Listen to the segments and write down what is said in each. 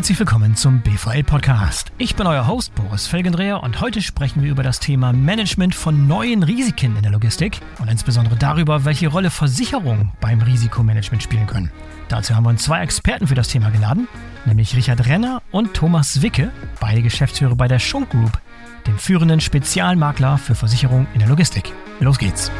herzlich willkommen zum BVL Podcast. Ich bin euer Host Boris Felgendreher und heute sprechen wir über das Thema Management von neuen Risiken in der Logistik und insbesondere darüber, welche Rolle Versicherungen beim Risikomanagement spielen können. Dazu haben wir uns zwei Experten für das Thema geladen, nämlich Richard Renner und Thomas Wicke, beide Geschäftsführer bei der Schunk Group, dem führenden Spezialmakler für Versicherungen in der Logistik. Los geht's!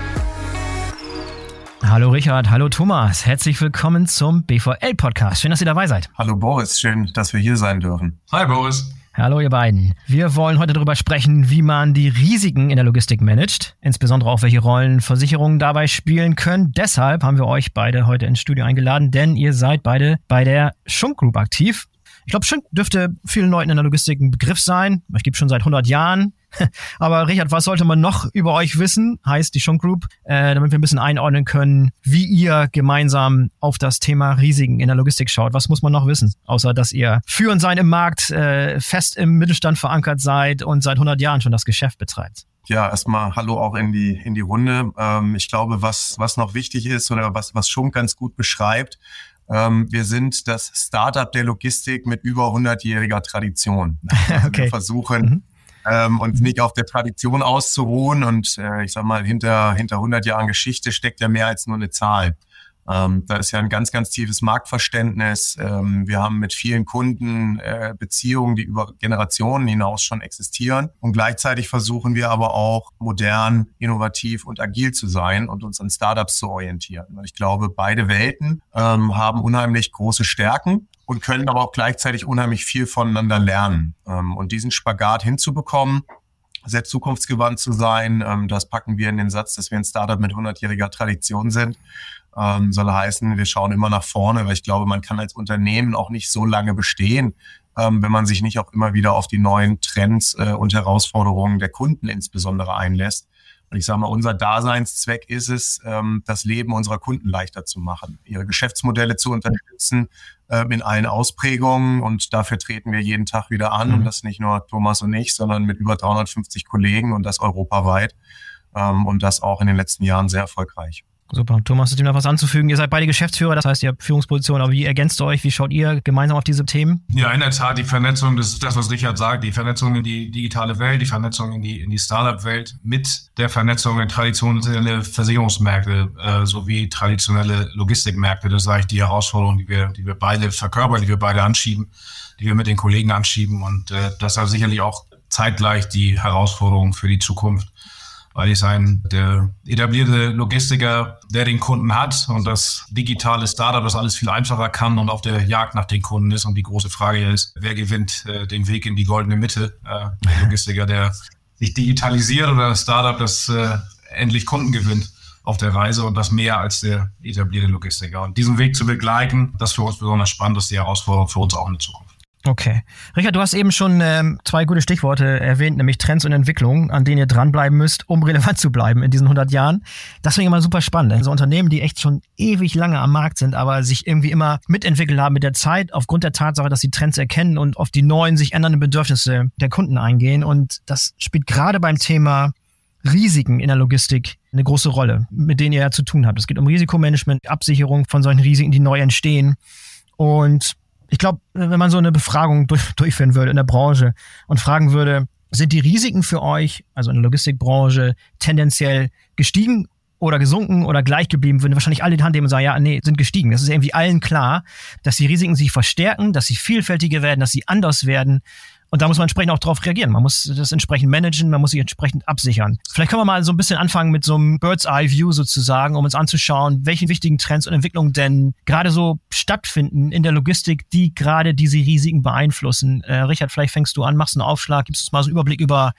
Hallo Richard, hallo Thomas, herzlich willkommen zum BVL-Podcast. Schön, dass ihr dabei seid. Hallo Boris, schön, dass wir hier sein dürfen. Hi Boris. Hallo ihr beiden. Wir wollen heute darüber sprechen, wie man die Risiken in der Logistik managt, insbesondere auch welche Rollen Versicherungen dabei spielen können. Deshalb haben wir euch beide heute ins Studio eingeladen, denn ihr seid beide bei der Schunk Group aktiv. Ich glaube, Schunk dürfte vielen Leuten in der Logistik ein Begriff sein. Ich gibt schon seit 100 Jahren. Aber Richard, was sollte man noch über euch wissen, heißt die Schunk Group, äh, damit wir ein bisschen einordnen können, wie ihr gemeinsam auf das Thema Risiken in der Logistik schaut. Was muss man noch wissen? Außer, dass ihr führend sein im Markt, äh, fest im Mittelstand verankert seid und seit 100 Jahren schon das Geschäft betreibt. Ja, erstmal Hallo auch in die in die Runde. Ähm, ich glaube, was was noch wichtig ist oder was was Schunk ganz gut beschreibt, ähm, wir sind das Startup der Logistik mit über 100-jähriger Tradition. Also okay. Wir versuchen mhm ähm, und nicht auf der Tradition auszuruhen. Und äh, ich sag mal, hinter, hinter 100 Jahren Geschichte steckt ja mehr als nur eine Zahl. Ähm, da ist ja ein ganz, ganz tiefes Marktverständnis. Ähm, wir haben mit vielen Kunden äh, Beziehungen, die über Generationen hinaus schon existieren. Und gleichzeitig versuchen wir aber auch modern, innovativ und agil zu sein und uns an Startups zu orientieren. Und ich glaube, beide Welten ähm, haben unheimlich große Stärken und können aber auch gleichzeitig unheimlich viel voneinander lernen. Ähm, und diesen Spagat hinzubekommen, sehr zukunftsgewandt zu sein, ähm, das packen wir in den Satz, dass wir ein Startup mit 100-jähriger Tradition sind. Ähm, soll heißen, wir schauen immer nach vorne, weil ich glaube, man kann als Unternehmen auch nicht so lange bestehen, wenn man sich nicht auch immer wieder auf die neuen Trends äh, und Herausforderungen der Kunden insbesondere einlässt. Und ich sage mal, unser Daseinszweck ist es, ähm, das Leben unserer Kunden leichter zu machen, ihre Geschäftsmodelle zu unterstützen äh, in allen Ausprägungen. Und dafür treten wir jeden Tag wieder an. Mhm. Und das nicht nur Thomas und ich, sondern mit über 350 Kollegen und das europaweit. Ähm, und das auch in den letzten Jahren sehr erfolgreich. Super. Thomas, ist dir noch was anzufügen? Ihr seid beide Geschäftsführer, das heißt, ihr habt Führungspositionen, aber wie ergänzt ihr euch? Wie schaut ihr gemeinsam auf diese Themen? Ja, in der Tat, die Vernetzung, das ist das, was Richard sagt, die Vernetzung in die digitale Welt, die Vernetzung in die, in die Startup-Welt mit der Vernetzung in traditionelle Versicherungsmärkte äh, sowie traditionelle Logistikmärkte. Das ist eigentlich die Herausforderung, die wir, die wir beide verkörpern, die wir beide anschieben, die wir mit den Kollegen anschieben und äh, das ist sicherlich auch zeitgleich die Herausforderung für die Zukunft weil ich ein der etablierte Logistiker, der den Kunden hat und das digitale Startup, das alles viel einfacher kann und auf der Jagd nach den Kunden ist. Und die große Frage ist, wer gewinnt äh, den Weg in die goldene Mitte? Äh, der Logistiker, der sich digitalisiert oder das Startup, das äh, endlich Kunden gewinnt auf der Reise und das mehr als der etablierte Logistiker. Und diesen Weg zu begleiten, das ist für uns besonders spannend, das ist die Herausforderung für uns auch in der Zukunft. Okay. Richard, du hast eben schon ähm, zwei gute Stichworte erwähnt, nämlich Trends und Entwicklungen, an denen ihr dranbleiben müsst, um relevant zu bleiben in diesen 100 Jahren. Das finde ich immer super spannend. Also Unternehmen, die echt schon ewig lange am Markt sind, aber sich irgendwie immer mitentwickelt haben mit der Zeit, aufgrund der Tatsache, dass sie Trends erkennen und auf die neuen, sich ändernden Bedürfnisse der Kunden eingehen. Und das spielt gerade beim Thema Risiken in der Logistik eine große Rolle, mit denen ihr ja zu tun habt. Es geht um Risikomanagement, Absicherung von solchen Risiken, die neu entstehen. Und ich glaube, wenn man so eine Befragung durch, durchführen würde in der Branche und fragen würde, sind die Risiken für euch, also in der Logistikbranche, tendenziell gestiegen oder gesunken oder gleich geblieben, würden wahrscheinlich alle die Hand nehmen und sagen, ja, nee, sind gestiegen. Das ist irgendwie allen klar, dass die Risiken sich verstärken, dass sie vielfältiger werden, dass sie anders werden und da muss man entsprechend auch darauf reagieren. Man muss das entsprechend managen, man muss sich entsprechend absichern. Vielleicht können wir mal so ein bisschen anfangen mit so einem Bird's Eye View sozusagen, um uns anzuschauen, welche wichtigen Trends und Entwicklungen denn gerade so stattfinden in der Logistik, die gerade diese Risiken beeinflussen. Äh, Richard, vielleicht fängst du an, machst einen Aufschlag, gibst uns mal so einen Überblick über,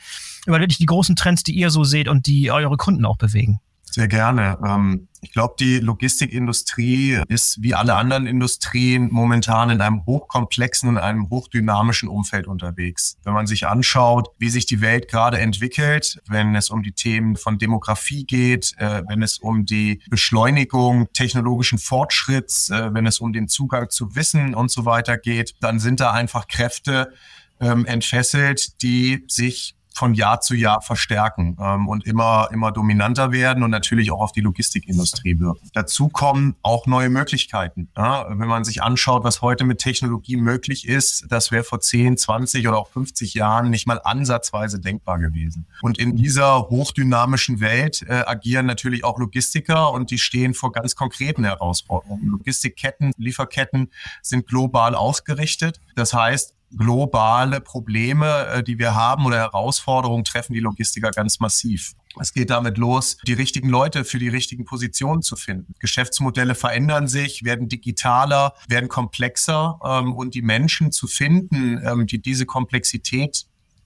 über wirklich die großen Trends, die ihr so seht und die eure Kunden auch bewegen. Sehr gerne. Ähm, ich glaube, die Logistikindustrie ist wie alle anderen Industrien momentan in einem hochkomplexen und einem hochdynamischen Umfeld unterwegs. Wenn man sich anschaut, wie sich die Welt gerade entwickelt, wenn es um die Themen von Demografie geht, äh, wenn es um die Beschleunigung technologischen Fortschritts, äh, wenn es um den Zugang zu Wissen und so weiter geht, dann sind da einfach Kräfte ähm, entfesselt, die sich von Jahr zu Jahr verstärken ähm, und immer, immer dominanter werden und natürlich auch auf die Logistikindustrie wirken. Dazu kommen auch neue Möglichkeiten. Ja? Wenn man sich anschaut, was heute mit Technologie möglich ist, das wäre vor 10, 20 oder auch 50 Jahren nicht mal ansatzweise denkbar gewesen. Und in dieser hochdynamischen Welt äh, agieren natürlich auch Logistiker und die stehen vor ganz konkreten Herausforderungen. Logistikketten, Lieferketten sind global ausgerichtet. Das heißt, globale Probleme, äh, die wir haben oder Herausforderungen treffen die Logistiker ganz massiv. Es geht damit los, die richtigen Leute für die richtigen Positionen zu finden. Geschäftsmodelle verändern sich, werden digitaler, werden komplexer ähm, und die Menschen zu finden, ähm, die diese Komplexität,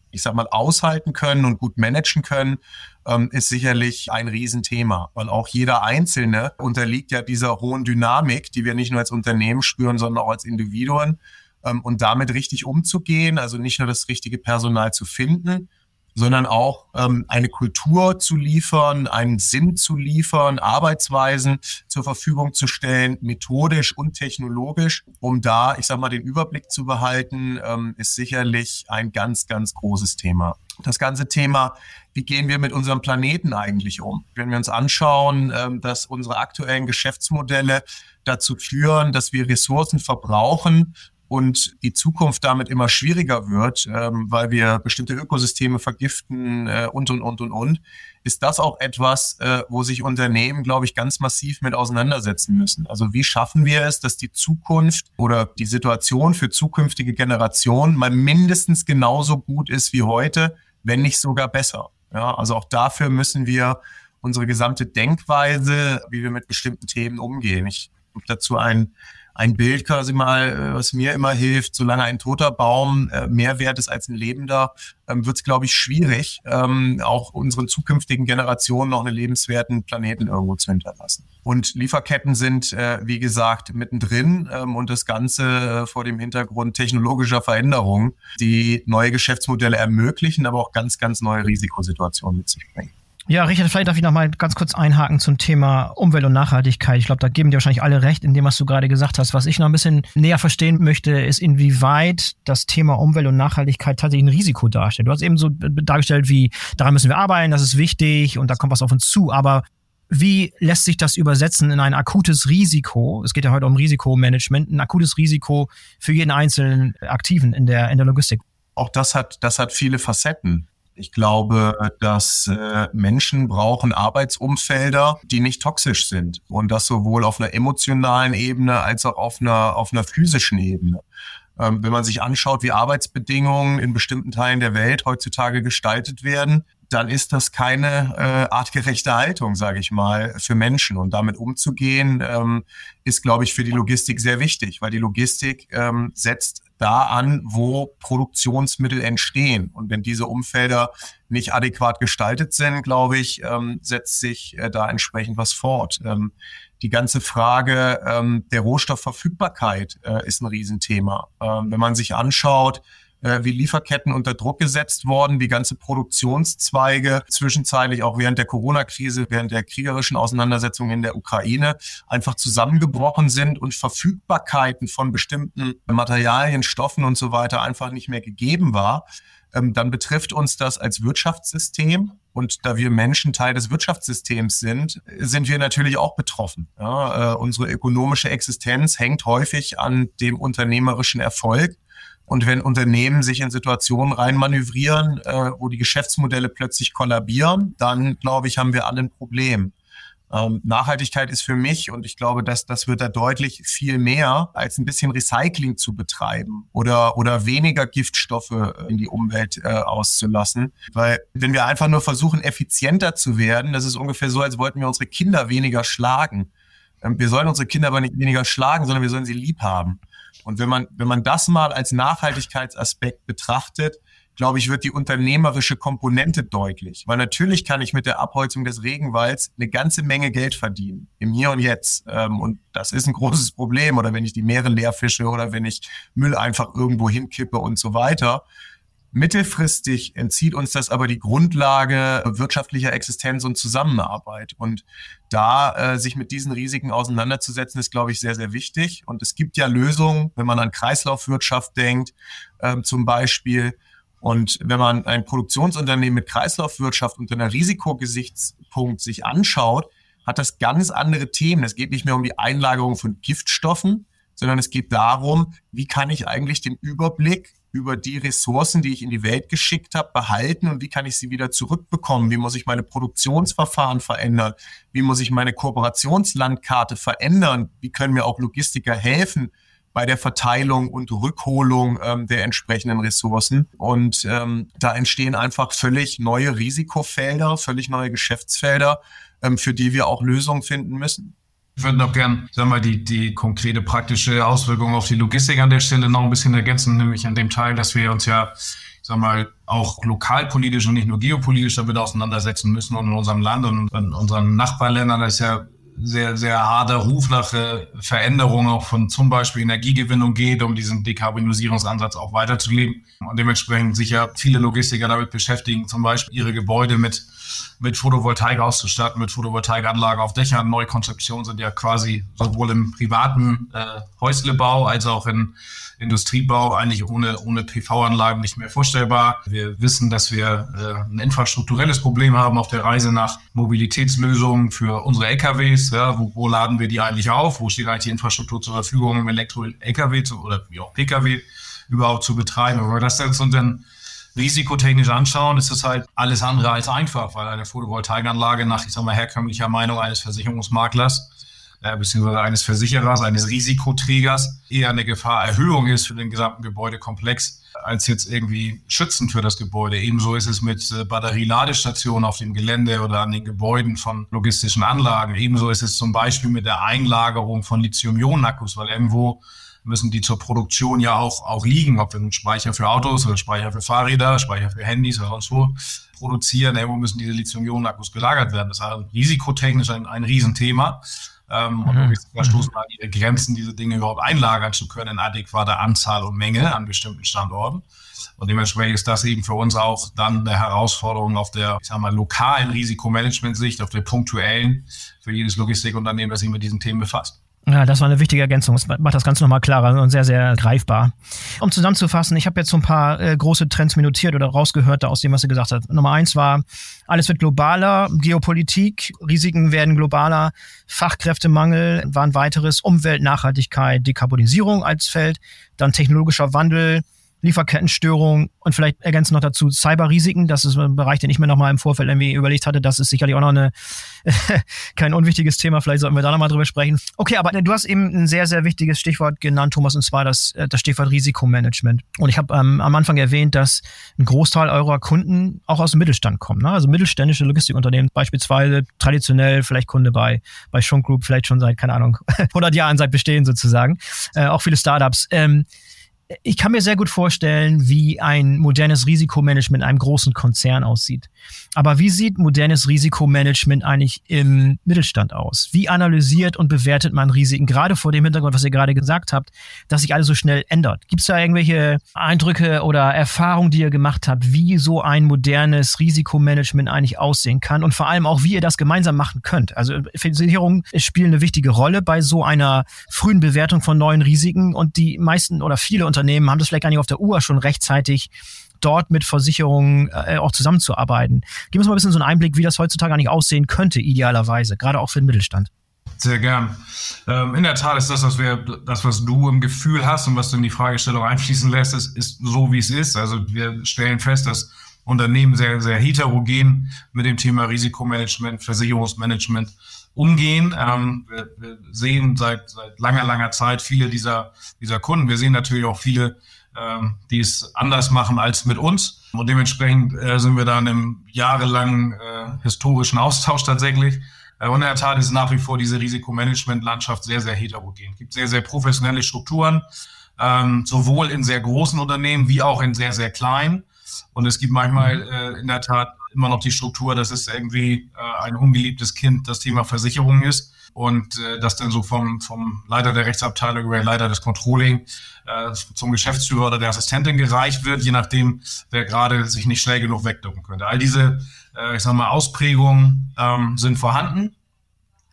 ich sag mal, aushalten können und gut managen können, ähm, ist sicherlich ein Riesenthema, weil auch jeder Einzelne unterliegt ja dieser hohen Dynamik, die wir nicht nur als Unternehmen spüren, sondern auch als Individuen ähm, und damit richtig umzugehen, also nicht nur das richtige Personal zu finden, sondern auch ähm, eine Kultur zu liefern, einen Sinn zu liefern, Arbeitsweisen zur Verfügung zu stellen, methodisch und technologisch, um da, ich sag mal, den Überblick zu behalten, ähm, ist sicherlich ein ganz, ganz großes Thema. Das ganze Thema, wie gehen wir mit unserem Planeten eigentlich um? Wenn wir uns anschauen, ähm, dass unsere aktuellen Geschäftsmodelle dazu führen, dass wir Ressourcen verbrauchen, und die Zukunft damit immer schwieriger wird, ähm, weil wir bestimmte Ökosysteme vergiften äh, und, und, und, und, und, ist das auch etwas, äh, wo sich Unternehmen, glaube ich, ganz massiv mit auseinandersetzen müssen. Also wie schaffen wir es, dass die Zukunft oder die Situation für zukünftige Generationen mal mindestens genauso gut ist wie heute, wenn nicht sogar besser. Ja, also auch dafür müssen wir unsere gesamte Denkweise, wie wir mit bestimmten Themen umgehen. Ich habe dazu ein ein Bild quasi mal, äh, was mir immer hilft, solange ein toter Baum äh, mehr wert ist als ein lebender, ähm, wird es, glaube ich, schwierig, ähm, auch unseren zukünftigen Generationen noch einen lebenswerten Planeten irgendwo zu hinterlassen. Und Lieferketten sind, äh, wie gesagt, mittendrin ähm, und das Ganze vor dem Hintergrund technologischer Veränderungen, die neue Geschäftsmodelle ermöglichen, aber auch ganz, ganz neue Risikosituationen mit sich bringen. Ja, Richard, vielleicht darf ich noch mal ganz kurz einhaken zum Thema Umwelt und Nachhaltigkeit. Ich glaube, da geben dir wahrscheinlich alle recht in dem, was du gerade gesagt hast. Was ich noch ein bisschen näher verstehen möchte, ist, inwieweit das Thema Umwelt und Nachhaltigkeit tatsächlich ein Risiko darstellt. Du hast eben so dargestellt, wie daran müssen wir arbeiten, das ist wichtig und da kommt was auf uns zu. Aber wie lässt sich das übersetzen in ein akutes Risiko? Es geht ja heute um Risikomanagement, ein akutes Risiko für jeden einzelnen Aktiven in der, in der Logistik. Auch das hat, das hat viele Facetten. Ich glaube, dass äh, Menschen brauchen Arbeitsumfelder, die nicht toxisch sind. Und das sowohl auf einer emotionalen Ebene als auch auf einer, auf einer physischen Ebene. Ähm, wenn man sich anschaut, wie Arbeitsbedingungen in bestimmten Teilen der Welt heutzutage gestaltet werden, dann ist das keine äh, artgerechte Haltung, sage ich mal, für Menschen. Und damit umzugehen, ähm, ist, glaube ich, für die Logistik sehr wichtig, weil die Logistik ähm, setzt da an, wo Produktionsmittel entstehen. Und wenn diese Umfelder nicht adäquat gestaltet sind, glaube ich, ähm, setzt sich äh, da entsprechend was fort. Ähm, die ganze Frage ähm, der Rohstoffverfügbarkeit äh, ist ein Riesenthema. Ähm, wenn man sich anschaut, äh, wie Lieferketten unter Druck gesetzt worden, wie ganze Produktionszweige zwischenzeitlich auch während der Corona-Krise, während der kriegerischen Auseinandersetzungen in der Ukraine einfach zusammengebrochen sind und Verfügbarkeiten von bestimmten Materialien, Stoffen und so weiter einfach nicht mehr gegeben war ähm, dann betrifft uns das als Wirtschaftssystem. Und da wir Menschen Teil des Wirtschaftssystems sind, sind wir natürlich auch betroffen. Ja, äh, unsere ökonomische Existenz hängt häufig an dem unternehmerischen Erfolg. Und wenn Unternehmen sich in Situationen reinmanövrieren, äh, wo die Geschäftsmodelle plötzlich kollabieren, dann glaube ich, haben wir alle ein Problem. Ähm, Nachhaltigkeit ist für mich, und ich glaube, dass das wird da deutlich viel mehr, als ein bisschen Recycling zu betreiben oder, oder weniger Giftstoffe in die Umwelt äh, auszulassen. Weil wenn wir einfach nur versuchen, effizienter zu werden, das ist ungefähr so, als wollten wir unsere Kinder weniger schlagen. Ähm, wir sollen unsere Kinder aber nicht weniger schlagen, sondern wir sollen sie lieb haben. Und wenn man, wenn man das mal als Nachhaltigkeitsaspekt betrachtet, glaube ich, wird die unternehmerische Komponente deutlich. Weil natürlich kann ich mit der Abholzung des Regenwalds eine ganze Menge Geld verdienen, im Hier und Jetzt. Ähm, und das ist ein großes Problem. Oder wenn ich die Meere leer fische oder wenn ich Müll einfach irgendwo hinkippe und so weiter. Mittelfristig entzieht uns das aber die Grundlage wirtschaftlicher Existenz und Zusammenarbeit. Und da äh, sich mit diesen Risiken auseinanderzusetzen, ist, glaube ich, sehr, sehr wichtig. Und es gibt ja Lösungen, wenn man an Kreislaufwirtschaft denkt, ähm, zum Beispiel, Und wenn man ein Produktionsunternehmen mit Kreislaufwirtschaft unter einer Risikogesichtspunkt sich anschaut, hat das ganz andere Themen. Es geht nicht mehr um die Einlagerung von Giftstoffen, sondern es geht darum, wie kann ich eigentlich den Überblick über die Ressourcen, die ich in die Welt geschickt habe, behalten und wie kann ich sie wieder zurückbekommen? Wie muss ich meine Produktionsverfahren verändern? Wie muss ich meine Kooperationslandkarte verändern? Wie können mir auch Logistiker helfen bei der Verteilung und Rückholung ähm, der entsprechenden Ressourcen? Und ähm, da entstehen einfach völlig neue Risikofelder, völlig neue Geschäftsfelder, ähm, für die wir auch Lösungen finden müssen. Ich würde noch gern, sagen wir, die, die konkrete praktische Auswirkung auf die Logistik an der Stelle noch ein bisschen ergänzen, nämlich an dem Teil, dass wir uns ja, sagen wir mal, auch lokalpolitisch und nicht nur geopolitisch damit auseinandersetzen müssen und in unserem Land und in unseren Nachbarländern ist ja sehr, sehr harter Ruf nach äh, Veränderungen auch von zum Beispiel Energiegewinnung geht, um diesen Dekarbonisierungsansatz auch weiterzuleben. Und dementsprechend sicher viele Logistiker damit beschäftigen, zum Beispiel ihre Gebäude mit, mit Photovoltaik auszustatten, mit Photovoltaikanlagen auf Dächern. Neukonzeptionen sind ja quasi sowohl im privaten äh, Häuslebau als auch in Industriebau eigentlich ohne, ohne PV-Anlagen nicht mehr vorstellbar. Wir wissen, dass wir äh, ein infrastrukturelles Problem haben auf der Reise nach Mobilitätslösungen für unsere LKWs. Ja, wo, wo laden wir die eigentlich auf? Wo steht eigentlich die Infrastruktur zur Verfügung, um Elektro-LKW oder wie auch PKW überhaupt zu betreiben? Wenn wir das jetzt dann risikotechnisch anschauen, ist es halt alles andere als einfach, weil eine Photovoltaikanlage nach, ich sag mal, herkömmlicher Meinung eines Versicherungsmaklers äh, beziehungsweise eines Versicherers, eines Risikoträgers eher eine Gefahrerhöhung ist für den gesamten Gebäudekomplex als jetzt irgendwie schützend für das Gebäude. Ebenso ist es mit äh, Batterieladestationen auf dem Gelände oder an den Gebäuden von logistischen Anlagen. Ebenso ist es zum Beispiel mit der Einlagerung von Lithium-Ionen-Akkus, weil irgendwo müssen die zur Produktion ja auch, auch liegen, ob wir einen Speicher für Autos oder Speicher für Fahrräder, Speicher für Handys oder sonst wo produzieren. Irgendwo müssen diese Lithium-Ionen-Akkus gelagert werden. Das ist halt risikotechnisch ein, ein Riesenthema. Ähm, und mhm. wir stoßen an ihre Grenzen, diese Dinge überhaupt einlagern zu können in adäquater Anzahl und Menge an bestimmten Standorten. Und dementsprechend ist das eben für uns auch dann eine Herausforderung auf der, ich sag mal, lokalen Risikomanagement-Sicht, auf der punktuellen für jedes Logistikunternehmen, das sich mit diesen Themen befasst. Ja, das war eine wichtige Ergänzung. Das macht das Ganze nochmal klarer und sehr, sehr greifbar. Um zusammenzufassen, ich habe jetzt so ein paar äh, große Trends minutiert oder rausgehört aus dem, was ihr gesagt habt. Nummer eins war, alles wird globaler, Geopolitik, Risiken werden globaler, Fachkräftemangel war ein weiteres, Umwelt, Nachhaltigkeit, Dekarbonisierung als Feld, dann technologischer Wandel, Lieferkettenstörungen und vielleicht ergänzen noch dazu Cyberrisiken. Das ist ein Bereich, den ich mir nochmal im Vorfeld irgendwie überlegt hatte. Das ist sicherlich auch noch eine, kein unwichtiges Thema. Vielleicht sollten wir da nochmal drüber sprechen. Okay, aber du hast eben ein sehr, sehr wichtiges Stichwort genannt, Thomas, und zwar das, äh, das Stichwort Risikomanagement. Und ich habe ähm, am Anfang erwähnt, dass ein Großteil eurer Kunden auch aus dem Mittelstand kommen. Ne? Also mittelständische Logistikunternehmen, beispielsweise traditionell vielleicht Kunde bei, bei Schunk Group, vielleicht schon seit, keine Ahnung, 100 Jahren seit Bestehen sozusagen. Äh, auch viele Startups. Ähm, ich kann mir sehr gut vorstellen, wie ein modernes Risikomanagement in einem großen Konzern aussieht. Aber wie sieht modernes Risikomanagement eigentlich im Mittelstand aus? Wie analysiert und bewertet man Risiken, gerade vor dem Hintergrund, was ihr gerade gesagt habt, dass sich alles so schnell ändert? Gibt es da irgendwelche Eindrücke oder Erfahrungen, die ihr gemacht habt, wie so ein modernes Risikomanagement eigentlich aussehen kann und vor allem auch, wie ihr das gemeinsam machen könnt? Also Versicherungen spielen eine wichtige Rolle bei so einer frühen Bewertung von neuen Risiken und die meisten oder viele Unternehmen haben das vielleicht gar nicht auf der Uhr schon rechtzeitig dort mit Versicherungen äh, auch zusammenzuarbeiten. Gib uns mal ein bisschen so einen Einblick, wie das heutzutage eigentlich aussehen könnte, idealerweise, gerade auch für den Mittelstand. Sehr gern. Ähm, in der Tat ist das, was wir, das, was du im Gefühl hast und was du in die Fragestellung einfließen lässt, ist, ist so, wie es ist. Also wir stellen fest, dass Unternehmen sehr, sehr heterogen mit dem Thema Risikomanagement, Versicherungsmanagement umgehen. Ähm, wir, wir, sehen seit, seit langer, langer Zeit viele dieser, dieser Kunden. Wir sehen natürlich auch viele die es anders machen als mit uns. Und dementsprechend äh, sind wir da in einem jahrelangen äh, historischen Austausch tatsächlich. Äh, und in der Tat ist nach wie vor diese Risikomanagement-Landschaft sehr, sehr heterogen. Es gibt sehr, sehr professionelle Strukturen, ähm, sowohl in sehr großen Unternehmen wie auch in sehr, sehr kleinen. Und es gibt manchmal äh, in der Tat immer noch die Struktur, dass es irgendwie äh, ein ungeliebtes Kind das Thema Versicherung ist und äh, das dann so vom, vom Leiter der Rechtsabteilung über den Leiter des Controlling äh, zum Geschäftsführer oder der Assistentin gereicht wird, je nachdem, wer gerade sich nicht schnell genug wegducken könnte. All diese, äh, ich sag mal, Ausprägungen ähm, sind vorhanden.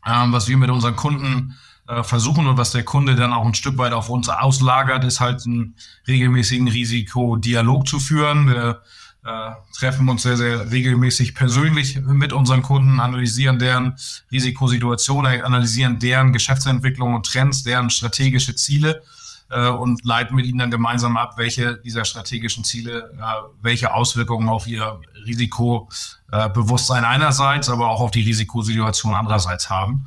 Ähm, was wir mit unseren Kunden äh, versuchen und was der Kunde dann auch ein Stück weit auf uns auslagert, ist halt einen regelmäßigen Risikodialog zu führen. Wir äh, treffen uns sehr, sehr regelmäßig persönlich mit unseren Kunden, analysieren deren Risikosituation, analysieren deren Geschäftsentwicklung und Trends, deren strategische Ziele äh, und leiten mit ihnen dann gemeinsam ab, welche dieser strategischen Ziele, äh, welche Auswirkungen auf ihr Risikobewusstsein einerseits, aber auch auf die Risikosituation andererseits haben.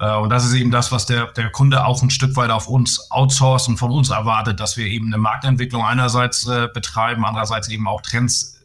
Äh, und das ist eben das, was der, der Kunde auch ein Stück weit auf uns outsourced und von uns erwartet, dass wir eben eine Marktentwicklung einerseits äh, betreiben, andererseits eben auch Trends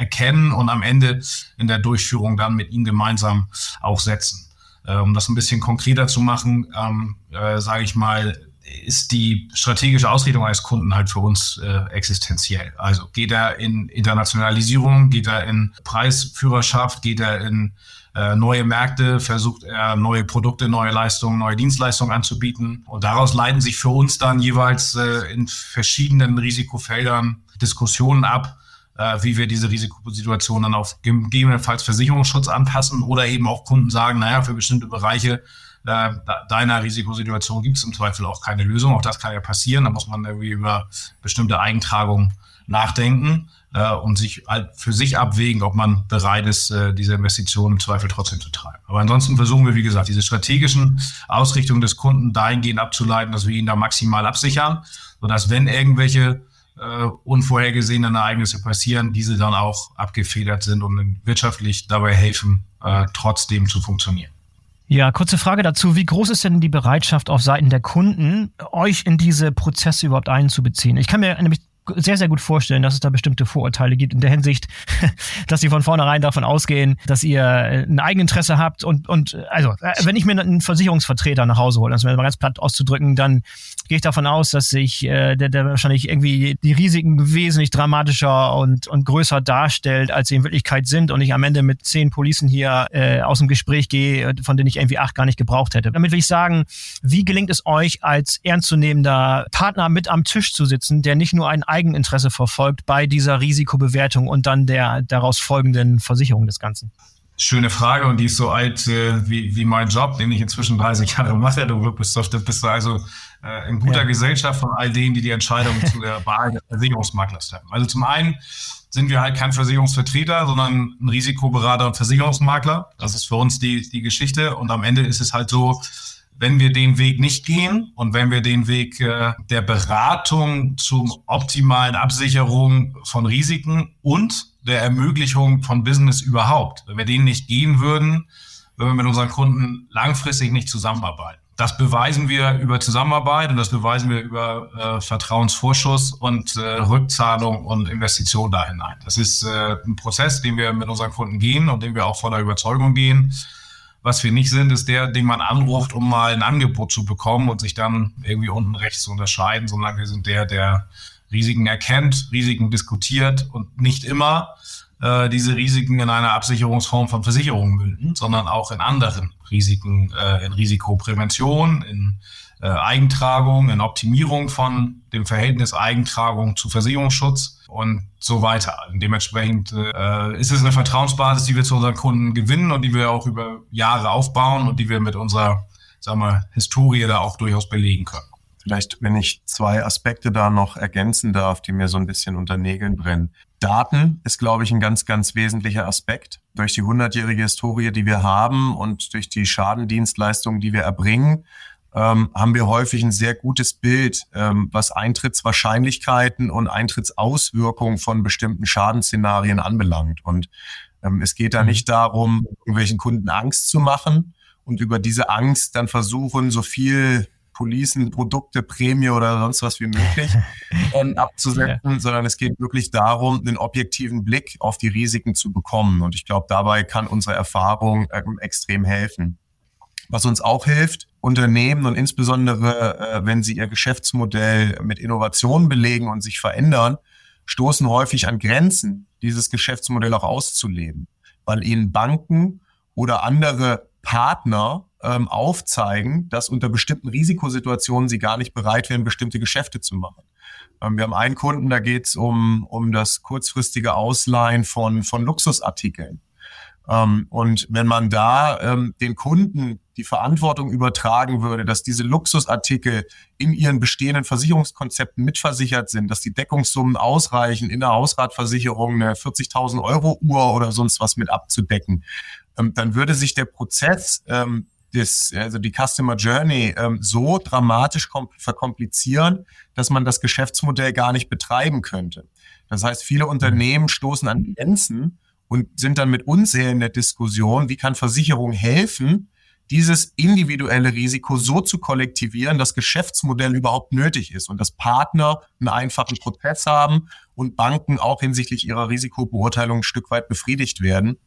erkennen und am Ende in der Durchführung dann mit ihm gemeinsam auch setzen. Äh, um das ein bisschen konkreter zu machen, ähm, äh, sage ich mal, ist die strategische Ausrichtung eines Kunden halt für uns äh, existenziell. Also geht er in Internationalisierung, geht er in Preisführerschaft, geht er in äh, neue Märkte, versucht er neue Produkte, neue Leistungen, neue Dienstleistungen anzubieten. Und daraus leiten sich für uns dann jeweils äh, in verschiedenen Risikofeldern Diskussionen ab, äh, wie wir diese Risikosituation dann auf gegebenenfalls Versicherungsschutz anpassen oder eben auch Kunden sagen, naja, für bestimmte Bereiche äh, deiner Risikosituation gibt es im Zweifel auch keine Lösung. Auch das kann ja passieren. Da muss man irgendwie über bestimmte Eigentragungen nachdenken äh, und sich halt für sich abwägen, ob man bereit ist, äh, diese Investition im Zweifel trotzdem zu treiben. Aber ansonsten versuchen wir, wie gesagt, diese strategischen Ausrichtungen des Kunden dahingehend abzuleiten, dass wir ihn da maximal absichern, sodass wenn irgendwelche äh, unvorhergesehenen Ereignisse passieren, diese dann auch abgefedert sind und wirtschaftlich dabei helfen, äh, trotzdem zu funktionieren. Ja, kurze Frage dazu. Wie groß ist denn die Bereitschaft auf Seiten der Kunden, euch in diese Prozesse überhaupt einzubeziehen? Ich kann mir nämlich sehr, sehr gut vorstellen, dass es da bestimmte Vorurteile gibt in der Hinsicht, dass sie von vornherein davon ausgehen, dass ihr äh, ein Eigeninteresse habt und, und also, äh, wenn ich mir einen Versicherungsvertreter nach Hause hole, also mal ganz platt auszudrücken, dann gehe ich davon aus, dass sich äh, der, der wahrscheinlich irgendwie die Risiken wesentlich dramatischer und, und größer darstellt, als sie in Wirklichkeit sind und ich am Ende mit zehn Policen hier äh, aus dem Gespräch gehe, von denen ich irgendwie acht gar nicht gebraucht hätte. Damit will ich sagen, wie gelingt es euch als ernstzunehmender Partner mit am Tisch zu sitzen, der nicht nur ein Eigeninteresse verfolgt bei dieser Risikobewertung und dann der daraus folgenden Versicherung des Ganzen? Schöne Frage und die ist so alt äh, wie, wie mein Job, den ich inzwischen 30 Jahre mache. Du bist, bist also äh, in guter ja. Gesellschaft von all denen, die die Entscheidung zu der Wahl des Versicherungsmaklers treffen. Also zum einen sind wir halt kein Versicherungsvertreter, sondern ein Risikoberater und Versicherungsmakler. Das ist für uns die, die Geschichte. Und am Ende ist es halt so, wenn wir den Weg nicht gehen und wenn wir den Weg äh, der Beratung zum optimalen Absicherung von Risiken und der Ermöglichung von Business überhaupt, wenn wir den nicht gehen würden, würden wir mit unseren Kunden langfristig nicht zusammenarbeiten. Das beweisen wir über Zusammenarbeit und das beweisen wir über äh, Vertrauensvorschuss und äh, Rückzahlung und Investition da hinein. Das ist äh, ein Prozess, den wir mit unseren Kunden gehen und den wir auch voller Überzeugung gehen. Was wir nicht sind, ist der, den man anruft, um mal ein Angebot zu bekommen und sich dann irgendwie unten rechts zu unterscheiden, sondern wir sind der, der Risiken erkennt, Risiken diskutiert und nicht immer äh, diese Risiken in einer Absicherungsform von Versicherungen münden, sondern auch in anderen Risiken, äh, in Risikoprävention, in äh, Eigentragung, in Optimierung von dem Verhältnis Eigentragung zu Versicherungsschutz und so weiter. Dementsprechend äh, ist es eine Vertrauensbasis, die wir zu unseren Kunden gewinnen und die wir auch über Jahre aufbauen und die wir mit unserer, sagen wir, Historie da auch durchaus belegen können. Vielleicht, wenn ich zwei Aspekte da noch ergänzen darf, die mir so ein bisschen unter Nägeln brennen. Daten ist, glaube ich, ein ganz, ganz wesentlicher Aspekt. Durch die hundertjährige Historie, die wir haben und durch die Schadendienstleistungen, die wir erbringen, ähm, haben wir häufig ein sehr gutes Bild, ähm, was Eintrittswahrscheinlichkeiten und Eintrittsauswirkungen von bestimmten Schadensszenarien anbelangt. Und ähm, es geht da mhm. nicht darum, irgendwelchen Kunden Angst zu machen und über diese Angst dann versuchen, so viel Policen, Produkte, Prämie oder sonst was wie möglich ähm, abzusetzen, ja. sondern es geht wirklich darum, einen objektiven Blick auf die Risiken zu bekommen. Und ich glaube, dabei kann unsere Erfahrung ähm, extrem helfen. Was uns auch hilft, Unternehmen und insbesondere, äh, wenn sie ihr Geschäftsmodell mit Innovationen belegen und sich verändern, stoßen häufig an Grenzen, dieses Geschäftsmodell auch auszuleben, weil ihnen Banken oder andere Partner ähm, aufzeigen, dass unter bestimmten Risikosituationen sie gar nicht bereit wären, bestimmte Geschäfte zu machen. Ähm, wir haben einen Kunden, da geht es um, um das kurzfristige Ausleihen von, von Luxusartikeln. Ähm, und wenn man da ähm, den Kunden die Verantwortung übertragen würde, dass diese Luxusartikel in ihren bestehenden Versicherungskonzepten mitversichert sind, dass die Deckungssummen ausreichen, in der Hausratversicherung eine 40.000 Euro Uhr oder sonst was mit abzudecken, ähm, dann würde sich der Prozess ähm, das, also die Customer Journey ähm, so dramatisch verkomplizieren, dass man das Geschäftsmodell gar nicht betreiben könnte. Das heißt, viele Unternehmen stoßen an Grenzen und sind dann mit uns sehr in der Diskussion, wie kann Versicherung helfen, dieses individuelle Risiko so zu kollektivieren, dass Geschäftsmodell überhaupt nötig ist und dass Partner einen einfachen Prozess haben und Banken auch hinsichtlich ihrer Risikobeurteilung ein Stück weit befriedigt werden.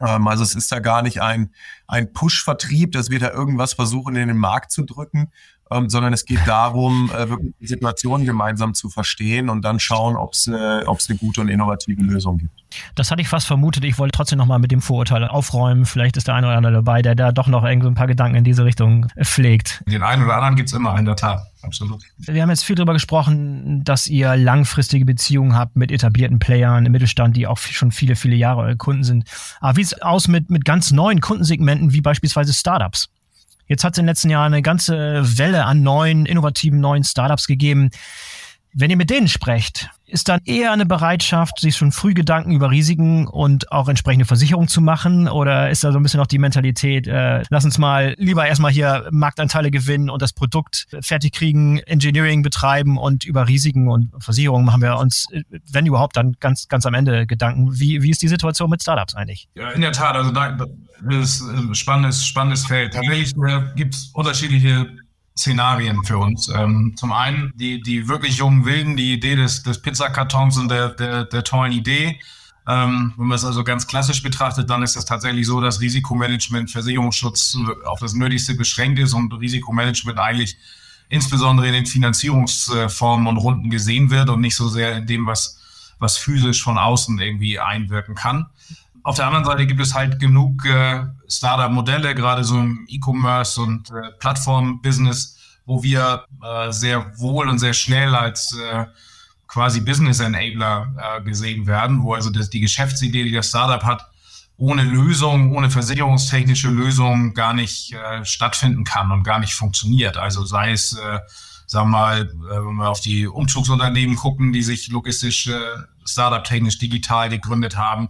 Ähm, also es ist da gar nicht ein, ein Push-Vertrieb, dass wir da irgendwas versuchen in den Markt zu drücken, ähm, sondern es geht darum, äh, wirklich die Situation gemeinsam zu verstehen und dann schauen, ob es äh, ob's eine gute und innovative Lösung gibt. Das hatte ich fast vermutet. Ich wollte trotzdem nochmal mit dem Vorurteil aufräumen. Vielleicht ist der eine oder andere dabei, der da doch noch irgendwie ein paar Gedanken in diese Richtung pflegt. Den einen oder anderen gibt's immer, in der Tat. Absolut. Wir haben jetzt viel darüber gesprochen, dass ihr langfristige Beziehungen habt mit etablierten Playern im Mittelstand, die auch schon viele, viele Jahre Kunden sind. Aber wie sieht es aus mit, mit ganz neuen Kundensegmenten, wie beispielsweise Startups? Jetzt hat es in den letzten Jahren eine ganze Welle an neuen, innovativen neuen Startups gegeben. Wenn ihr mit denen sprecht, ist dann eher eine Bereitschaft, sich schon früh Gedanken über Risiken und auch entsprechende Versicherungen zu machen? Oder ist da so ein bisschen noch die Mentalität, äh, lass uns mal lieber erstmal hier Marktanteile gewinnen und das Produkt fertig kriegen, Engineering betreiben und über Risiken und Versicherungen machen wir uns, wenn überhaupt, dann ganz, ganz am Ende Gedanken. Wie, wie ist die Situation mit Startups eigentlich? Ja, in der Tat, also da, das ist ein spannendes, spannendes Feld. Tatsächlich äh, gibt es unterschiedliche Szenarien für uns. Ähm, zum einen die, die wirklich jungen Wilden, die Idee des, des Pizzakartons und der, der, der tollen Idee. Ähm, wenn man es also ganz klassisch betrachtet, dann ist es tatsächlich so, dass Risikomanagement, Versicherungsschutz auf das Nötigste beschränkt ist und Risikomanagement eigentlich insbesondere in den Finanzierungsformen und Runden gesehen wird und nicht so sehr in dem, was, was physisch von außen irgendwie einwirken kann. Auf der anderen Seite gibt es halt genug äh, Startup-Modelle, gerade so im E-Commerce und äh, Plattform-Business, wo wir äh, sehr wohl und sehr schnell als äh, quasi Business Enabler äh, gesehen werden, wo also das, die Geschäftsidee, die das Startup hat, ohne Lösung, ohne versicherungstechnische Lösung gar nicht äh, stattfinden kann und gar nicht funktioniert. Also sei es, äh, sagen wir mal, wenn wir auf die Umzugsunternehmen gucken, die sich logistisch, Startup-technisch digital gegründet haben,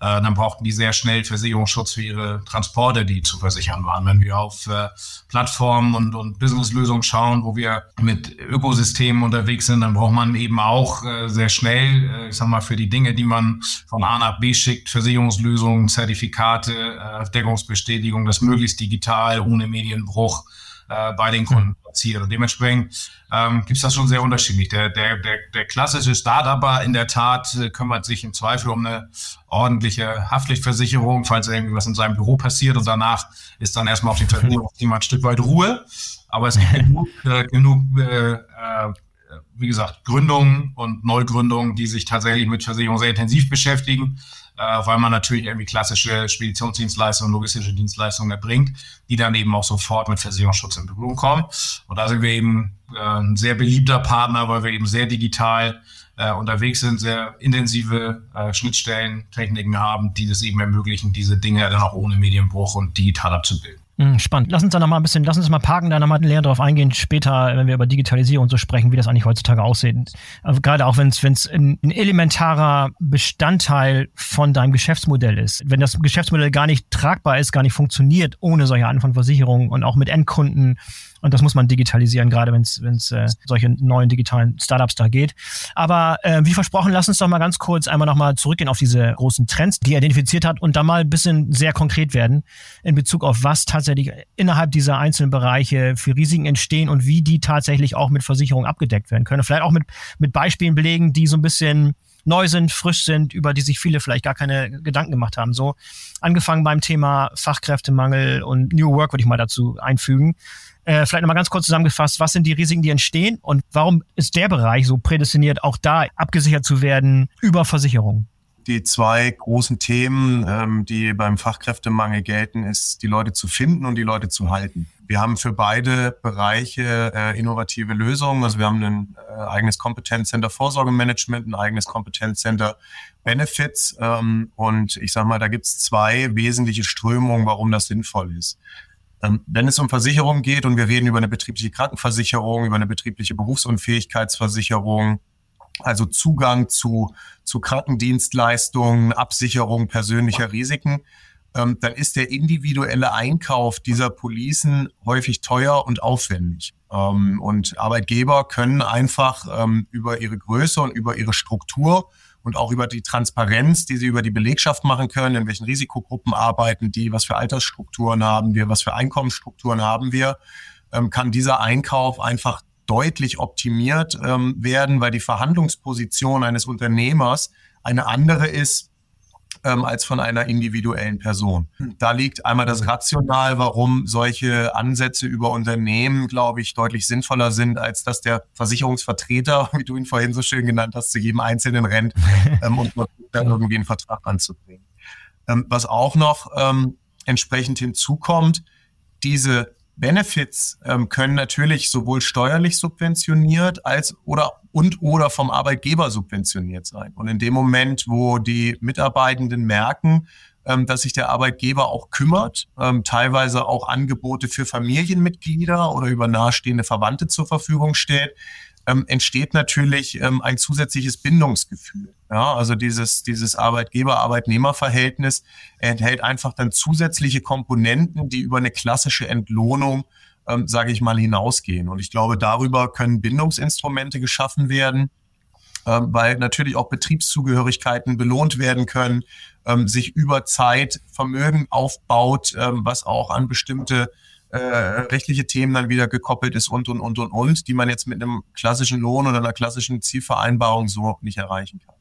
äh, dann brauchten die sehr schnell Versicherungsschutz für ihre Transporte, die zu versichern waren. Wenn wir auf äh, Plattformen und, und Businesslösungen schauen, wo wir mit Ökosystemen unterwegs sind, dann braucht man eben auch äh, sehr schnell, äh, ich sag mal, für die Dinge, die man von A nach B schickt, Versicherungslösungen, Zertifikate, äh, Deckungsbestätigung, das möglichst digital, ohne Medienbruch äh, bei den Kunden platziert. Und dementsprechend ähm, gibt es das schon sehr unterschiedlich. Der, der, der, der klassische Startupper in der Tat äh, kümmert sich im Zweifel um eine ordentliche Haftpflichtversicherung, falls irgendwas in seinem Büro passiert und danach ist dann erstmal auf dem Versicherungsthema ein Stück weit Ruhe. Aber es gibt genug, äh, genug äh, äh, wie gesagt, Gründungen und Neugründungen, die sich tatsächlich mit Versicherung sehr intensiv beschäftigen weil man natürlich irgendwie klassische Speditionsdienstleistungen, logistische Dienstleistungen erbringt, die dann eben auch sofort mit Versicherungsschutz in Berührung kommen. Und da sind wir eben äh, ein sehr beliebter Partner, weil wir eben sehr digital äh, unterwegs sind, sehr intensive äh, Schnittstellen, Techniken haben, die das eben ermöglichen, diese Dinge dann auch ohne Medienbruch und digital abzubilden. Hm, spannend. Lass uns da nochmal ein bisschen, lass uns mal parken, da nochmal näher drauf eingehen, später, wenn wir über Digitalisierung so sprechen, wie das eigentlich heutzutage aussieht. Also gerade auch wenn es ein, ein elementarer Bestandteil von deinem Geschäftsmodell ist. Wenn das Geschäftsmodell gar nicht tragbar ist, gar nicht funktioniert ohne solche Arten von Versicherungen und auch mit Endkunden und das muss man digitalisieren, gerade wenn es äh, solche neuen digitalen Startups da geht. Aber äh, wie versprochen, lass uns doch mal ganz kurz einmal nochmal zurückgehen auf diese großen Trends, die er identifiziert hat und da mal ein bisschen sehr konkret werden in Bezug auf was tatsächlich innerhalb dieser einzelnen Bereiche für Risiken entstehen und wie die tatsächlich auch mit Versicherungen abgedeckt werden können. Vielleicht auch mit, mit Beispielen belegen, die so ein bisschen neu sind, frisch sind, über die sich viele vielleicht gar keine Gedanken gemacht haben. So angefangen beim Thema Fachkräftemangel und New Work würde ich mal dazu einfügen. Äh, vielleicht nochmal ganz kurz zusammengefasst, was sind die Risiken, die entstehen und warum ist der Bereich so prädestiniert, auch da abgesichert zu werden über Versicherungen? Die zwei großen Themen, ähm, die beim Fachkräftemangel gelten, ist die Leute zu finden und die Leute zu halten. Wir haben für beide Bereiche äh, innovative Lösungen. Also wir haben ein äh, eigenes Kompetenzcenter Vorsorgemanagement, ein eigenes Kompetenzcenter Benefits. Ähm, und ich sage mal, da gibt es zwei wesentliche Strömungen, warum das sinnvoll ist. Ähm, wenn es um Versicherungen geht und wir reden über eine betriebliche Krankenversicherung, über eine betriebliche Berufsunfähigkeitsversicherung, also Zugang zu, zu Krankendienstleistungen, Absicherung persönlicher Risiken, ähm, dann ist der individuelle Einkauf dieser Policen häufig teuer und aufwendig. Ähm, und Arbeitgeber können einfach ähm, über ihre Größe und über ihre Struktur und auch über die Transparenz, die sie über die Belegschaft machen können, in welchen Risikogruppen arbeiten die, was für Altersstrukturen haben wir, was für Einkommensstrukturen haben wir, ähm, kann dieser Einkauf einfach deutlich optimiert ähm, werden, weil die Verhandlungsposition eines Unternehmers eine andere ist ähm, als von einer individuellen Person. Hm. Da liegt einmal das Rational, warum solche Ansätze über Unternehmen, glaube ich, deutlich sinnvoller sind, als dass der Versicherungsvertreter, wie du ihn vorhin so schön genannt hast, zu jedem Einzelnen rennt ähm, und dann irgendwie einen Vertrag anzubringen. Ähm, was auch noch ähm, entsprechend hinzukommt, diese Benefits ähm, können natürlich sowohl steuerlich subventioniert als oder und oder vom Arbeitgeber subventioniert sein. Und in dem Moment, wo die Mitarbeitenden merken, ähm, dass sich der Arbeitgeber auch kümmert, ähm, teilweise auch Angebote für Familienmitglieder oder über nahestehende Verwandte zur Verfügung stellt, ähm, entsteht natürlich ähm, ein zusätzliches Bindungsgefühl. Ja, also dieses, dieses Arbeitgeber-Arbeitnehmer-Verhältnis enthält einfach dann zusätzliche Komponenten, die über eine klassische Entlohnung, ähm, sage ich mal, hinausgehen. Und ich glaube, darüber können Bindungsinstrumente geschaffen werden, ähm, weil natürlich auch Betriebszugehörigkeiten belohnt werden können, ähm, sich über Zeit Vermögen aufbaut, ähm, was auch an bestimmte äh, rechtliche Themen dann wieder gekoppelt ist und, und, und, und, und, die man jetzt mit einem klassischen Lohn oder einer klassischen Zielvereinbarung so nicht erreichen kann.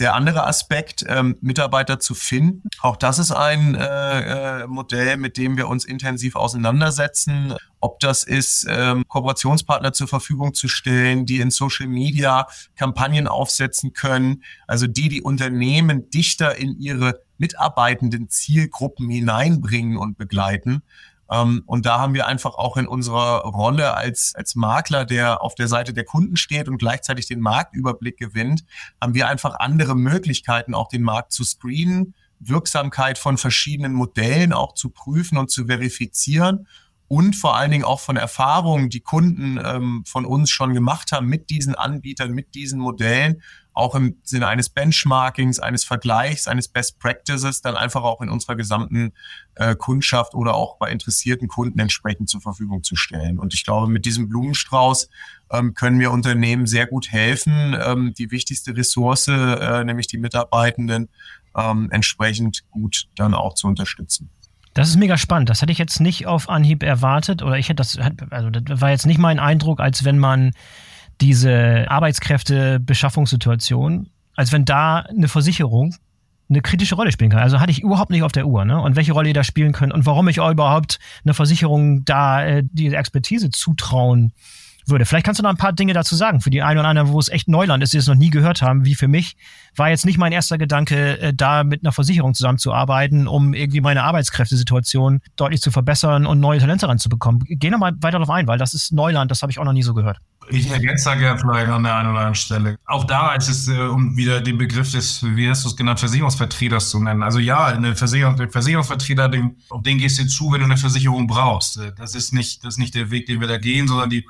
Der andere Aspekt, ähm, Mitarbeiter zu finden, auch das ist ein äh, äh, Modell, mit dem wir uns intensiv auseinandersetzen. Ob das ist, ähm, Kooperationspartner zur Verfügung zu stellen, die in Social Media Kampagnen aufsetzen können, also die die Unternehmen dichter in ihre mitarbeitenden Zielgruppen hineinbringen und begleiten. Ähm, und da haben wir einfach auch in unserer Rolle als, als Makler, der auf der Seite der Kunden steht und gleichzeitig den Marktüberblick gewinnt, haben wir einfach andere Möglichkeiten, auch den Markt zu screenen, Wirksamkeit von verschiedenen Modellen auch zu prüfen und zu verifizieren und vor allen Dingen auch von Erfahrungen, die Kunden ähm, von uns schon gemacht haben mit diesen Anbietern, mit diesen Modellen auch im Sinne eines Benchmarkings, eines Vergleichs, eines Best Practices dann einfach auch in unserer gesamten äh, Kundschaft oder auch bei interessierten Kunden entsprechend zur Verfügung zu stellen. Und ich glaube, mit diesem Blumenstrauß ähm, können wir Unternehmen sehr gut helfen, ähm, die wichtigste Ressource, äh, nämlich die Mitarbeitenden, ähm, entsprechend gut dann auch zu unterstützen. Das ist mega spannend. Das hätte ich jetzt nicht auf Anhieb erwartet oder ich hätte das, also das war jetzt nicht mein Eindruck, als wenn man diese Arbeitskräftebeschaffungssituation, als wenn da eine Versicherung eine kritische Rolle spielen kann. Also hatte ich überhaupt nicht auf der Uhr, ne? Und welche Rolle ihr da spielen könnt und warum ich auch überhaupt eine Versicherung da äh, diese Expertise zutrauen würde. Vielleicht kannst du noch ein paar Dinge dazu sagen, für die einen oder anderen, wo es echt Neuland ist, die es noch nie gehört haben, wie für mich, war jetzt nicht mein erster Gedanke, äh, da mit einer Versicherung zusammenzuarbeiten, um irgendwie meine Arbeitskräftesituation deutlich zu verbessern und neue Talente ranzubekommen. Geh noch mal weiter darauf ein, weil das ist Neuland, das habe ich auch noch nie so gehört. Ich ergänze da gerne vielleicht an der einen oder anderen Stelle. Auch da ist es, äh, um wieder den Begriff des, wie hast du es genannt, Versicherungsvertreters zu nennen. Also ja, eine Versicherung, der Versicherungsvertreter, den, auf den gehst du zu, wenn du eine Versicherung brauchst. Äh, das ist nicht, das ist nicht der Weg, den wir da gehen, sondern die,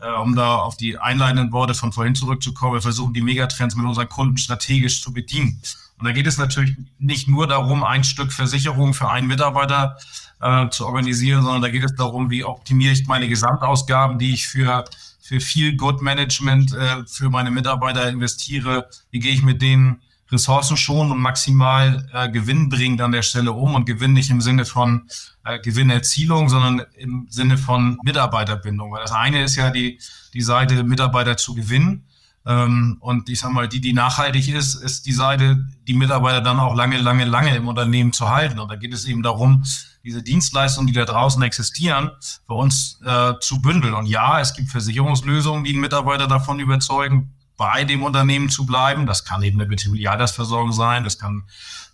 äh, um da auf die einleitenden Worte von vorhin zurückzukommen, wir versuchen die Megatrends mit unseren Kunden strategisch zu bedienen. Und da geht es natürlich nicht nur darum, ein Stück Versicherung für einen Mitarbeiter äh, zu organisieren, sondern da geht es darum, wie optimiere ich meine Gesamtausgaben, die ich für für viel Good Management äh, für meine Mitarbeiter investiere, wie gehe ich mit denen Ressourcen schon und maximal äh, Gewinn bringend an der Stelle um und Gewinn nicht im Sinne von äh, Gewinnerzielung, sondern im Sinne von Mitarbeiterbindung. Weil das eine ist ja die, die Seite, Mitarbeiter zu gewinnen. Ähm, und ich sag mal, die, die nachhaltig ist, ist die Seite, die Mitarbeiter dann auch lange, lange, lange im Unternehmen zu halten. Und da geht es eben darum, diese Dienstleistungen, die da draußen existieren, für uns äh, zu bündeln. Und ja, es gibt Versicherungslösungen, die einen Mitarbeiter davon überzeugen, bei dem Unternehmen zu bleiben. Das kann eben eine betriebliche Altersversorgung sein, das kann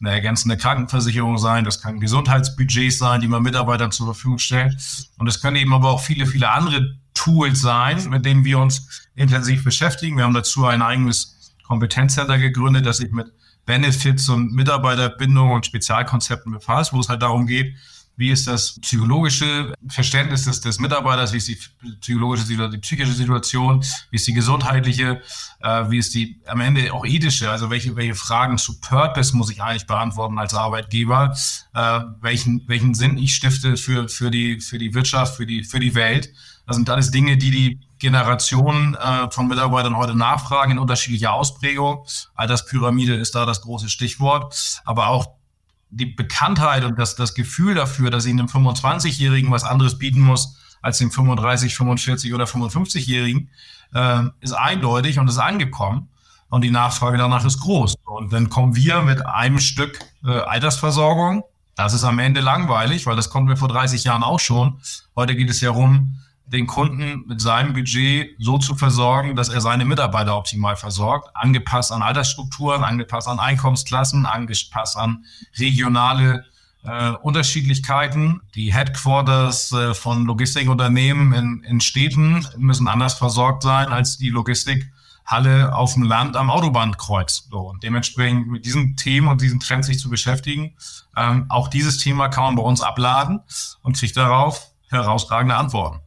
eine ergänzende Krankenversicherung sein, das kann Gesundheitsbudgets sein, die man Mitarbeitern zur Verfügung stellt. Und es können eben aber auch viele, viele andere Tools sein, mit denen wir uns intensiv beschäftigen. Wir haben dazu ein eigenes Kompetenzcenter gegründet, das sich mit Benefits und Mitarbeiterbindung und Spezialkonzepten befasst, wo es halt darum geht, wie ist das psychologische Verständnis des, des Mitarbeiters, wie ist die psychologische die psychische Situation, wie ist die gesundheitliche, äh, wie ist die am Ende auch ethische, also welche, welche Fragen zu Purpose muss ich eigentlich beantworten als Arbeitgeber, äh, welchen, welchen Sinn ich stifte für, für, die, für die Wirtschaft, für die, für die Welt. Das sind alles Dinge, die die Generationen äh, von Mitarbeitern heute nachfragen in unterschiedlicher Ausprägung. Alterspyramide ist da das große Stichwort. Aber auch die Bekanntheit und das, das Gefühl dafür, dass ich einem 25-Jährigen was anderes bieten muss als dem 35, 45 oder 55-Jährigen, äh, ist eindeutig und ist angekommen. Und die Nachfrage danach ist groß. Und dann kommen wir mit einem Stück äh, Altersversorgung. Das ist am Ende langweilig, weil das konnten wir vor 30 Jahren auch schon. Heute geht es ja rum, den Kunden mit seinem Budget so zu versorgen, dass er seine Mitarbeiter optimal versorgt, angepasst an Altersstrukturen, angepasst an Einkommensklassen, angepasst an regionale äh, Unterschiedlichkeiten. Die Headquarters äh, von Logistikunternehmen in, in Städten müssen anders versorgt sein als die Logistikhalle auf dem Land am Autobahnkreuz. So, und dementsprechend mit diesen Themen und diesen Trends sich zu beschäftigen, ähm, auch dieses Thema kann man bei uns abladen und kriegt darauf herausragende Antworten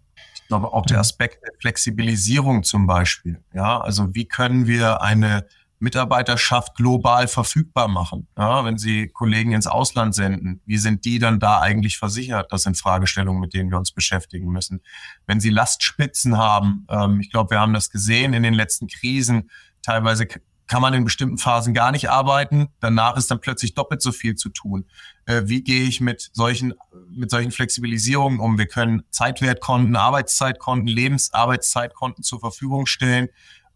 glaube auch der Aspekt der Flexibilisierung zum Beispiel. Ja, also wie können wir eine Mitarbeiterschaft global verfügbar machen? Ja, wenn Sie Kollegen ins Ausland senden, wie sind die dann da eigentlich versichert? Das sind Fragestellungen, mit denen wir uns beschäftigen müssen. Wenn Sie Lastspitzen haben, ähm, ich glaube, wir haben das gesehen in den letzten Krisen, teilweise kann man in bestimmten Phasen gar nicht arbeiten. Danach ist dann plötzlich doppelt so viel zu tun. Äh, wie gehe ich mit solchen, mit solchen Flexibilisierungen um? Wir können Zeitwertkonten, Arbeitszeitkonten, Lebensarbeitszeitkonten zur Verfügung stellen,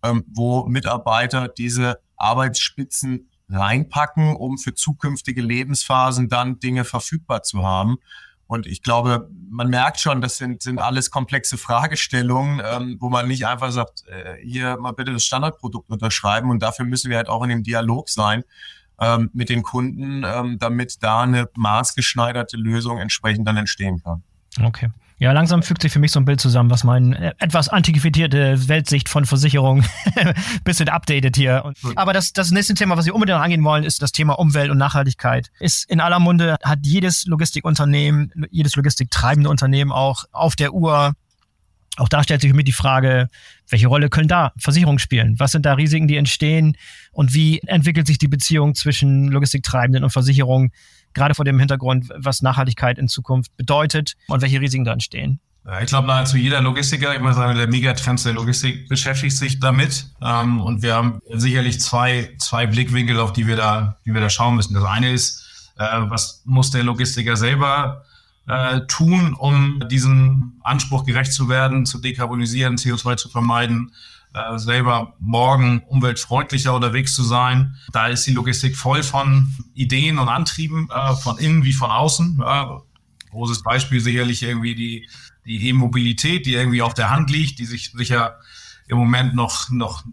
ähm, wo Mitarbeiter diese Arbeitsspitzen reinpacken, um für zukünftige Lebensphasen dann Dinge verfügbar zu haben. Und ich glaube, man merkt schon, das sind, sind alles komplexe Fragestellungen, ähm, wo man nicht einfach sagt, äh, hier mal bitte das Standardprodukt unterschreiben. Und dafür müssen wir halt auch in dem Dialog sein ähm, mit den Kunden, ähm, damit da eine maßgeschneiderte Lösung entsprechend dann entstehen kann. Okay. Ja, langsam fügt sich für mich so ein Bild zusammen, was meine etwas antiquierte Weltsicht von Versicherung bisschen updated hier. Aber das, das nächste Thema, was wir unbedingt angehen wollen, ist das Thema Umwelt und Nachhaltigkeit. Ist in aller Munde, hat jedes Logistikunternehmen, jedes logistiktreibende Unternehmen auch auf der Uhr auch da stellt sich für mich die Frage, welche Rolle können da Versicherungen spielen? Was sind da Risiken, die entstehen? Und wie entwickelt sich die Beziehung zwischen Logistiktreibenden und Versicherungen? Gerade vor dem Hintergrund, was Nachhaltigkeit in Zukunft bedeutet und welche Risiken da entstehen. Ich glaube, nahezu jeder Logistiker, ich muss sagen, der Megatrends der Logistik beschäftigt sich damit. Ähm, und wir haben sicherlich zwei, zwei Blickwinkel, auf die wir da, die wir da schauen müssen. Das eine ist, äh, was muss der Logistiker selber äh, tun, um diesem Anspruch gerecht zu werden, zu dekarbonisieren, CO2 zu vermeiden, äh, selber morgen umweltfreundlicher unterwegs zu sein. Da ist die Logistik voll von Ideen und Antrieben, äh, von innen wie von außen. Äh, großes Beispiel sicherlich irgendwie die, die E-Mobilität, die irgendwie auf der Hand liegt, die sich sicher im Moment noch, noch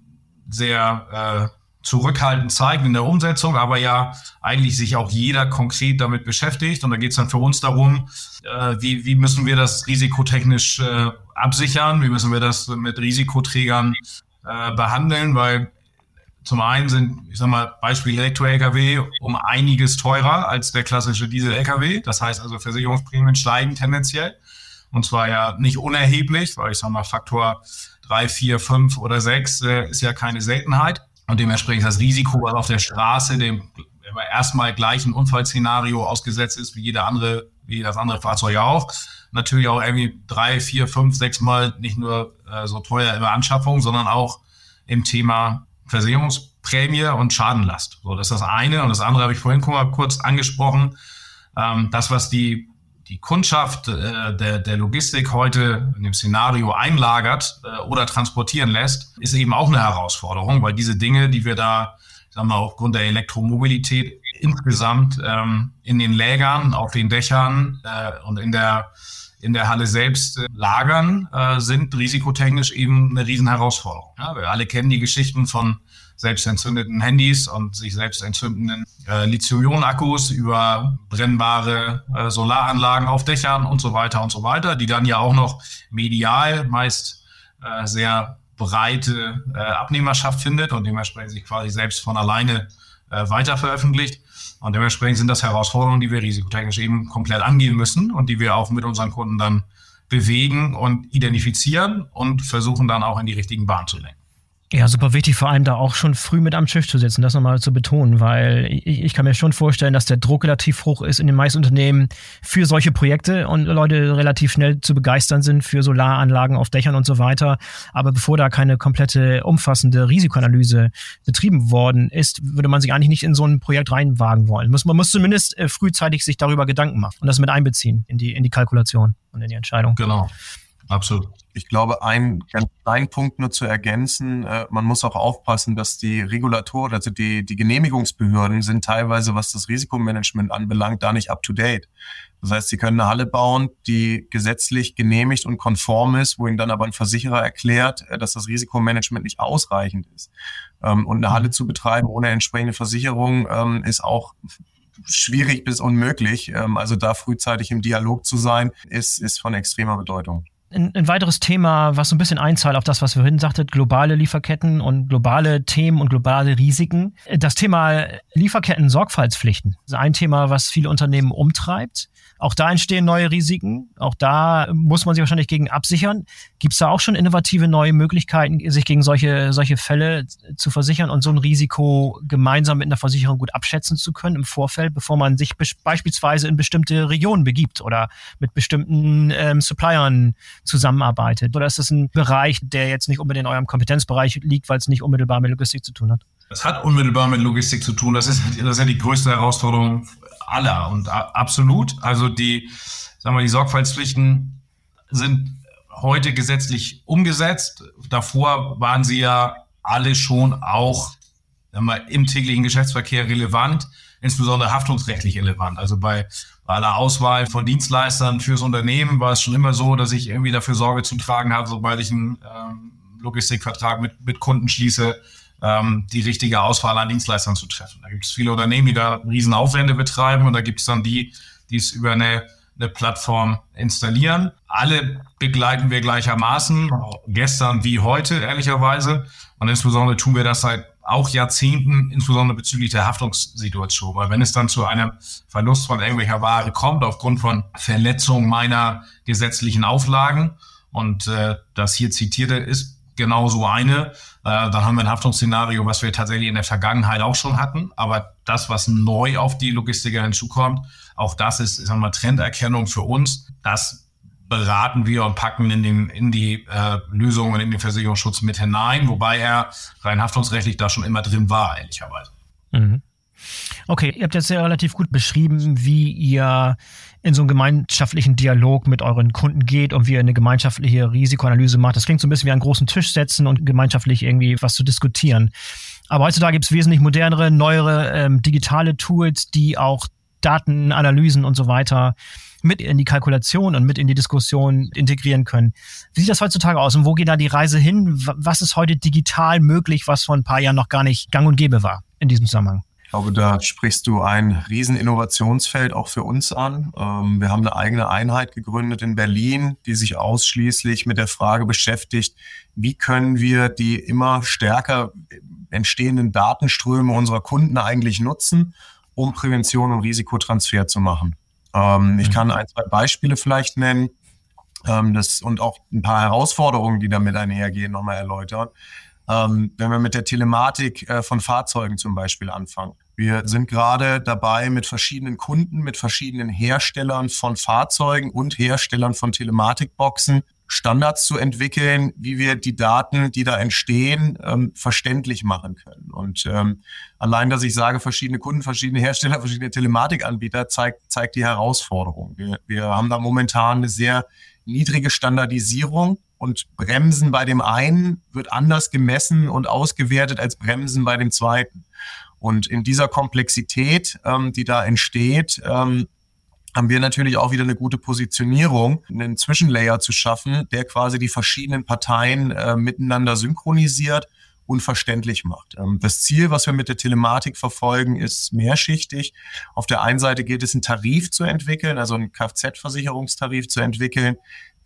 sehr äh, zurückhaltend zeigen in der Umsetzung, aber ja eigentlich sich auch jeder konkret damit beschäftigt. Und da geht es dann für uns darum, äh, wie, wie müssen wir das risikotechnisch äh, absichern, wie müssen wir das mit Risikoträgern äh, behandeln, weil zum einen sind, ich sag mal, Beispiel Elektro-Lkw um einiges teurer als der klassische Diesel-Lkw. Das heißt also, Versicherungsprämien steigen tendenziell. Und zwar ja nicht unerheblich, weil ich sag mal, Faktor drei, vier, fünf oder sechs äh, ist ja keine Seltenheit. Und dementsprechend das Risiko, was auf der Straße dem erstmal gleichen Unfallszenario ausgesetzt ist, wie jeder andere, wie das andere Fahrzeug auch. Natürlich auch irgendwie drei, vier, fünf, sechs Mal nicht nur äh, so teuer in der Anschaffung, sondern auch im Thema Versicherungsprämie und Schadenlast. So, das ist das eine. Und das andere habe ich vorhin kurz angesprochen. Ähm, das, was die die Kundschaft äh, der, der Logistik heute in dem Szenario einlagert äh, oder transportieren lässt, ist eben auch eine Herausforderung, weil diese Dinge, die wir da, sagen wir, aufgrund der Elektromobilität insgesamt ähm, in den Lägern, auf den Dächern äh, und in der in der Halle selbst äh, lagern, äh, sind risikotechnisch eben eine Riesenherausforderung. Ja, wir alle kennen die Geschichten von selbst entzündeten Handys und sich selbst entzündenden äh, Lithium-Ionen-Akkus über brennbare äh, Solaranlagen auf Dächern und so weiter und so weiter, die dann ja auch noch medial meist äh, sehr breite äh, Abnehmerschaft findet und dementsprechend sich quasi selbst von alleine äh, weiter veröffentlicht. Und dementsprechend sind das Herausforderungen, die wir risikotechnisch eben komplett angehen müssen und die wir auch mit unseren Kunden dann bewegen und identifizieren und versuchen dann auch in die richtigen Bahnen zu lenken. Ja, super wichtig, vor allem da auch schon früh mit am Tisch zu sitzen, das nochmal zu betonen, weil ich, ich kann mir schon vorstellen, dass der Druck relativ hoch ist in den meisten Unternehmen für solche Projekte und Leute relativ schnell zu begeistern sind für Solaranlagen auf Dächern und so weiter. Aber bevor da keine komplette umfassende Risikoanalyse betrieben worden ist, würde man sich eigentlich nicht in so ein Projekt reinwagen wollen. Muss, man muss zumindest äh, frühzeitig sich darüber Gedanken machen und das mit einbeziehen in die, in die Kalkulation und in die Entscheidung. Genau, absolut. Ich glaube, ein ganz kleinen Punkt nur zu ergänzen, äh, man muss auch aufpassen, dass die Regulatoren, also die, die Genehmigungsbehörden sind teilweise, was das Risikomanagement anbelangt, da nicht up-to-date. Das heißt, sie können eine Halle bauen, die gesetzlich genehmigt und konform ist, wo ihnen dann aber ein Versicherer erklärt, äh, dass das Risikomanagement nicht ausreichend ist. Ähm, und eine Halle zu betreiben ohne entsprechende Versicherung ähm, ist auch schwierig bis unmöglich. Ähm, also da frühzeitig im Dialog zu sein, ist, ist von extremer Bedeutung. Ein, ein, weiteres Thema, was so ein bisschen einzahlt auf das, was wir vorhin sagtet, globale Lieferketten und globale Themen und globale Risiken. Das Thema Lieferketten-Sorgfaltspflichten ist ein Thema, was viele Unternehmen umtreibt. Auch da entstehen neue Risiken. Auch da muss man sich wahrscheinlich gegen absichern. Gibt es da auch schon innovative neue Möglichkeiten, sich gegen solche, solche Fälle zu versichern und so ein Risiko gemeinsam mit einer Versicherung gut abschätzen zu können im Vorfeld, bevor man sich beispielsweise in bestimmte Regionen begibt oder mit bestimmten ähm, Suppliern zusammenarbeitet? Oder ist das ein Bereich, der jetzt nicht unbedingt in eurem Kompetenzbereich liegt, weil es nicht unmittelbar mit Logistik zu tun hat? Es hat unmittelbar mit Logistik zu tun. Das ist, das ist ja die größte Herausforderung aller und absolut. Also die, sagen wir, die Sorgfaltspflichten sind heute gesetzlich umgesetzt. Davor waren sie ja alle schon auch sagen wir, im täglichen Geschäftsverkehr relevant, insbesondere haftungsrechtlich relevant. Also bei, bei aller Auswahl von Dienstleistern fürs Unternehmen war es schon immer so, dass ich irgendwie dafür Sorge zu tragen habe, sobald ich einen ähm, Logistikvertrag mit, mit Kunden schließe, ähm, die richtige Auswahl an Dienstleistern zu treffen. Da gibt es viele Unternehmen, die da Riesenaufwände betreiben und da gibt es dann die, die es über eine, eine Plattform installieren. Alle begleiten wir gleichermaßen, gestern wie heute ehrlicherweise. Und insbesondere tun wir das seit auch Jahrzehnten, insbesondere bezüglich der Haftungssituation. Weil wenn es dann zu einem Verlust von irgendwelcher Ware kommt, aufgrund von Verletzung meiner gesetzlichen Auflagen, und äh, das hier zitierte ist genau so eine. Äh, dann haben wir ein Haftungsszenario, was wir tatsächlich in der Vergangenheit auch schon hatten. Aber das, was neu auf die Logistiker hinzukommt, auch das ist, sagen wir mal, Trenderkennung für uns. Das beraten wir und packen in, den, in die äh, Lösungen in den Versicherungsschutz mit hinein, wobei er rein haftungsrechtlich da schon immer drin war, ehrlicherweise. Mhm. Okay, ihr habt jetzt ja relativ gut beschrieben, wie ihr in so einen gemeinschaftlichen Dialog mit euren Kunden geht und wie ihr eine gemeinschaftliche Risikoanalyse macht. Das klingt so ein bisschen wie einen großen Tisch setzen und gemeinschaftlich irgendwie was zu diskutieren. Aber heutzutage gibt es wesentlich modernere, neuere ähm, digitale Tools, die auch Datenanalysen und so weiter mit in die Kalkulation und mit in die Diskussion integrieren können. Wie sieht das heutzutage aus und wo geht da die Reise hin? Was ist heute digital möglich, was vor ein paar Jahren noch gar nicht gang und gäbe war in diesem Zusammenhang? Ich glaube, da sprichst du ein riesen Innovationsfeld auch für uns an. Ähm, wir haben eine eigene Einheit gegründet in Berlin, die sich ausschließlich mit der Frage beschäftigt, wie können wir die immer stärker entstehenden Datenströme unserer Kunden eigentlich nutzen, um Prävention und Risikotransfer zu machen. Ähm, ich mhm. kann ein, zwei Beispiele vielleicht nennen ähm, das, und auch ein paar Herausforderungen, die damit einhergehen, nochmal erläutern. wenn wir mit der Telematik äh, von Fahrzeugen zum Beispiel anfangen. Wir sind gerade dabei, mit verschiedenen Kunden, mit verschiedenen Herstellern von Fahrzeugen und Herstellern von Telematikboxen Standards zu entwickeln, wie wir die Daten, die da entstehen, ähm, verständlich machen können. Und ähm, allein, dass ich sage, verschiedene Kunden, verschiedene Hersteller, verschiedene Telematikanbieter, zeigt, zeigt die Herausforderung. Wir, wir haben da momentan eine sehr niedrige Standardisierung und Bremsen bei dem einen wird anders gemessen und ausgewertet als Bremsen bei dem zweiten. Und in dieser Komplexität, ähm, die da entsteht, ähm, haben wir natürlich auch wieder eine gute Positionierung, einen Zwischenlayer zu schaffen, der quasi die verschiedenen Parteien äh, miteinander synchronisiert und verständlich macht. Ähm, das Ziel, was wir mit der Telematik verfolgen, ist mehrschichtig. Auf der einen Seite gilt es, einen Tarif zu entwickeln, also einen Kfz-Versicherungstarif zu entwickeln,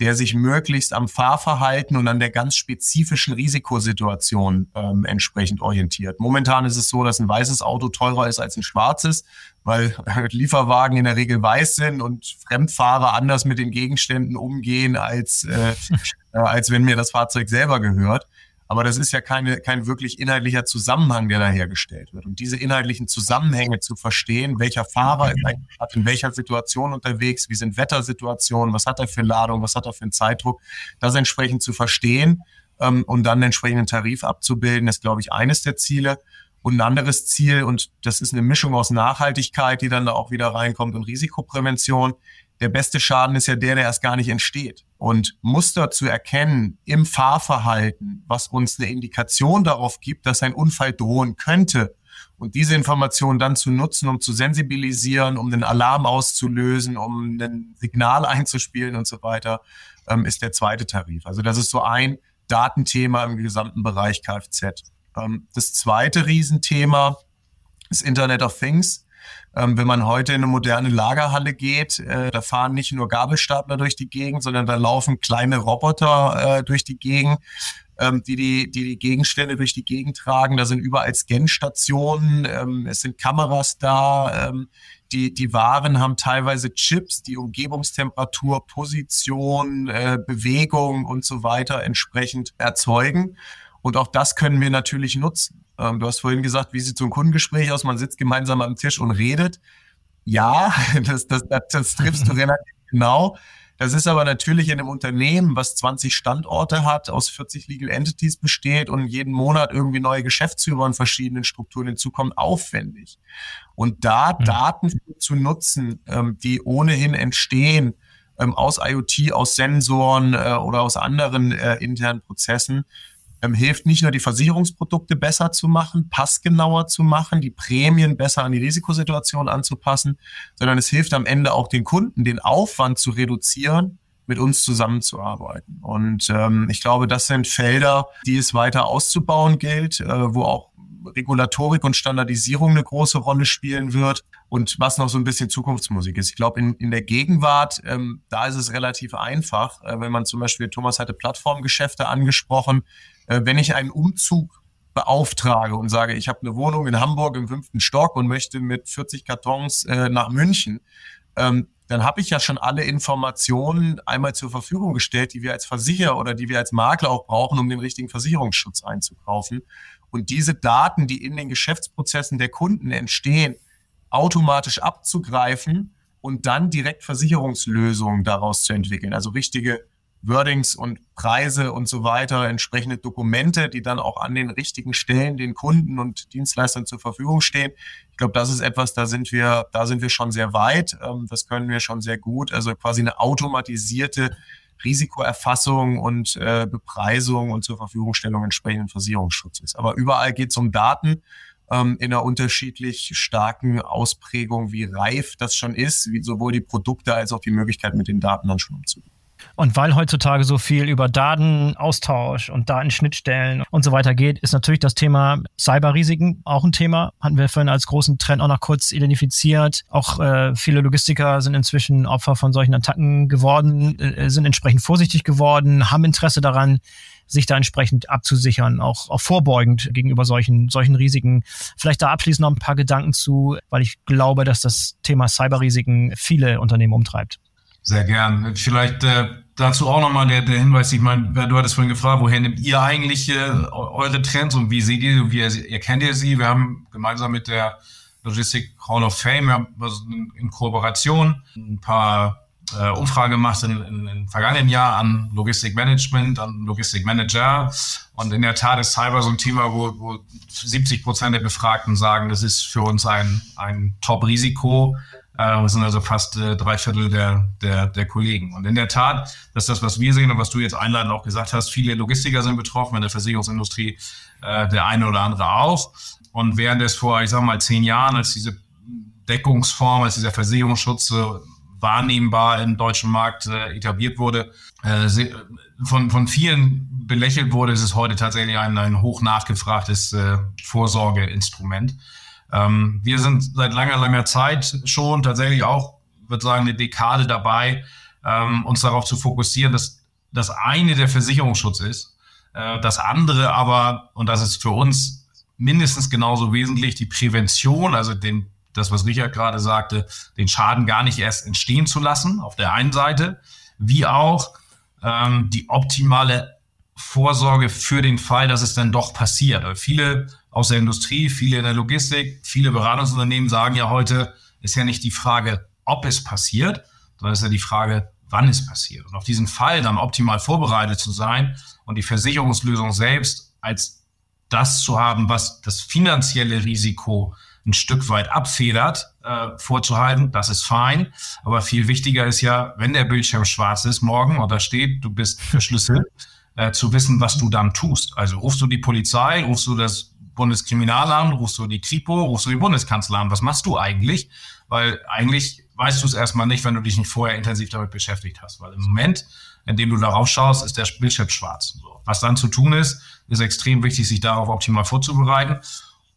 der sich möglichst am Fahrverhalten und an der ganz spezifischen Risikosituation ähm, entsprechend orientiert. Momentan ist es so, dass ein weißes Auto teurer ist als ein schwarzes, weil Lieferwagen in der Regel weiß sind und Fremdfahrer anders mit den Gegenständen umgehen, als, äh, äh, als wenn mir das Fahrzeug selber gehört. Aber das ist ja keine, kein wirklich inhaltlicher Zusammenhang, der da hergestellt wird. Und diese inhaltlichen Zusammenhänge zu verstehen, welcher Fahrer ist eigentlich in welcher Situation unterwegs, wie sind Wettersituationen, was hat er für Ladung, was hat er für einen Zeitdruck, das entsprechend zu verstehen ähm, und dann den entsprechenden Tarif abzubilden, ist, glaube ich, eines der Ziele. Und ein anderes Ziel, und das ist eine Mischung aus Nachhaltigkeit, die dann da auch wieder reinkommt, und Risikoprävention, der beste Schaden ist ja der, der erst gar nicht entsteht. Und Muster zu erkennen im Fahrverhalten, was uns eine Indikation darauf gibt, dass ein Unfall drohen könnte. Und diese Information dann zu nutzen, um zu sensibilisieren, um den Alarm auszulösen, um ein Signal einzuspielen und so weiter, ähm, ist der zweite Tarif. Also das ist so ein Datenthema im gesamten Bereich Kfz. Ähm, das zweite Riesenthema ist Internet of Things. Ähm, wenn man heute in eine moderne Lagerhalle geht, äh, da fahren nicht nur Gabelstapler durch die Gegend, sondern da laufen kleine Roboter äh, durch die Gegend, ähm, die, die, die die Gegenstände durch die Gegend tragen. Da sind überall Scanstationen, ähm, es sind Kameras da. Ähm, die, die Waren haben teilweise Chips, die Umgebungstemperatur, Position, äh, Bewegung und so weiter entsprechend erzeugen. Und auch das können wir natürlich nutzen. Ähm, du hast vorhin gesagt, wie sieht so ein Kundengespräch aus? Man sitzt gemeinsam am Tisch und redet. Ja, das, das, das, das triffst du relativ genau. Das ist aber natürlich in einem Unternehmen, was 20 Standorte hat, aus 40 Legal Entities besteht und jeden Monat irgendwie neue Geschäftsführer in verschiedenen Strukturen hinzukommen, aufwendig. Und da mhm. Daten zu nutzen, ähm, die ohnehin entstehen, ähm, aus IoT, aus Sensoren äh, oder aus anderen äh, internen Prozessen, ähm, hilft nicht nur die Versicherungsprodukte besser zu machen, passgenauer zu machen, die Prämien besser an die Risikosituation anzupassen, sondern es hilft am Ende auch den Kunden, den Aufwand zu reduzieren, mit uns zusammenzuarbeiten. Und ähm, ich glaube, das sind Felder, die es weiter auszubauen gilt, äh, wo auch Regulatorik und Standardisierung eine große Rolle spielen wird und was noch so ein bisschen Zukunftsmusik ist. Ich glaube, in, in der Gegenwart, ähm, da ist es relativ einfach. Äh, wenn man zum Beispiel, Thomas hatte Plattformgeschäfte angesprochen, wenn ich einen Umzug beauftrage und sage, ich habe eine Wohnung in Hamburg im fünften Stock und möchte mit 40 Kartons äh, nach München, ähm, dann habe ich ja schon alle Informationen einmal zur Verfügung gestellt, die wir als Versicherer oder die wir als Makler auch brauchen, um den richtigen Versicherungsschutz einzukaufen. Und diese Daten, die in den Geschäftsprozessen der Kunden entstehen, automatisch abzugreifen und dann direkt Versicherungslösungen daraus zu entwickeln. Also richtige Wordings und Preise und so weiter, entsprechende Dokumente, die dann auch an den richtigen Stellen den Kunden und Dienstleistern zur Verfügung stehen. Ich glaube, das ist etwas, da sind wir, da sind wir schon sehr weit. Ähm, das können wir schon sehr gut. Also quasi eine automatisierte Risikoerfassung und äh, Bepreisung und zur Verfügungstellung entsprechenden Versicherungsschutzes. Aber überall geht es um Daten ähm, in einer unterschiedlich starken Ausprägung, wie reif das schon ist, wie sowohl die Produkte als auch die Möglichkeit, mit den Daten dann schon umzugehen. Und weil heutzutage so viel über Datenaustausch und Datenschnittstellen und so weiter geht, ist natürlich das Thema Cyberrisiken auch ein Thema. Hatten wir vorhin als großen Trend auch noch kurz identifiziert. Auch äh, viele Logistiker sind inzwischen Opfer von solchen Attacken geworden, äh, sind entsprechend vorsichtig geworden, haben Interesse daran, sich da entsprechend abzusichern, auch, auch vorbeugend gegenüber solchen, solchen Risiken. Vielleicht da abschließend noch ein paar Gedanken zu, weil ich glaube, dass das Thema Cyberrisiken viele Unternehmen umtreibt. Sehr gern. Vielleicht äh, dazu auch nochmal der, der Hinweis, ich meine, du hattest vorhin gefragt, woher nehmt ihr eigentlich äh, eure Trends und wie seht ihr, wie ihr, kennt ihr sie? Wir haben gemeinsam mit der Logistik Hall of Fame, wir haben also in Kooperation ein paar äh, Umfrage gemacht in, in, im vergangenen Jahr an Logistikmanagement, an Logistikmanager. Und in der Tat ist Cyber so ein Thema, wo, wo 70 Prozent der Befragten sagen, das ist für uns ein, ein Top-Risiko. Äh, das sind also fast äh, drei Viertel der, der, der Kollegen. Und in der Tat, das ist das, was wir sehen und was du jetzt einleitend auch gesagt hast, viele Logistiker sind betroffen, in der Versicherungsindustrie äh, der eine oder andere auch. Und während es vor, ich sag mal, zehn Jahren, als diese Deckungsform, als dieser Versicherungsschutz äh, wahrnehmbar im deutschen Markt äh, etabliert wurde, äh, von, von vielen belächelt wurde, ist es heute tatsächlich ein, ein hoch nachgefragtes äh, Vorsorgeinstrument. Ähm, wir sind seit langer, langer Zeit schon tatsächlich auch, würde sagen, eine Dekade dabei, ähm, uns darauf zu fokussieren, dass das eine der Versicherungsschutz ist, äh, das andere aber, und das ist für uns mindestens genauso wesentlich, die Prävention, also den, das, was Richard gerade sagte, den Schaden gar nicht erst entstehen zu lassen, auf der einen Seite, wie auch ähm, die optimale Vorsorge für den Fall, dass es dann doch passiert. Also viele aus der Industrie, viele in der Logistik, viele Beratungsunternehmen sagen ja heute, ist ja nicht die Frage, ob es passiert, sondern ist ja die Frage, wann es passiert. Und auf diesen Fall dann optimal vorbereitet zu sein und die Versicherungslösung selbst als das zu haben, was das finanzielle Risiko ein Stück weit abfedert, äh, vorzuhalten, das ist fein. Aber viel wichtiger ist ja, wenn der Bildschirm schwarz ist morgen oder steht, du bist verschlüsselt, äh, zu wissen, was du dann tust. Also rufst du die Polizei, rufst du das Bundeskriminalamt, rufst du die Kripo, rufst du die Bundeskanzleramt, was machst du eigentlich? Weil eigentlich weißt du es erstmal nicht, wenn du dich nicht vorher intensiv damit beschäftigt hast. Weil im Moment, in dem du darauf schaust, ist der Bildschirm schwarz. So. Was dann zu tun ist, ist extrem wichtig, sich darauf optimal vorzubereiten.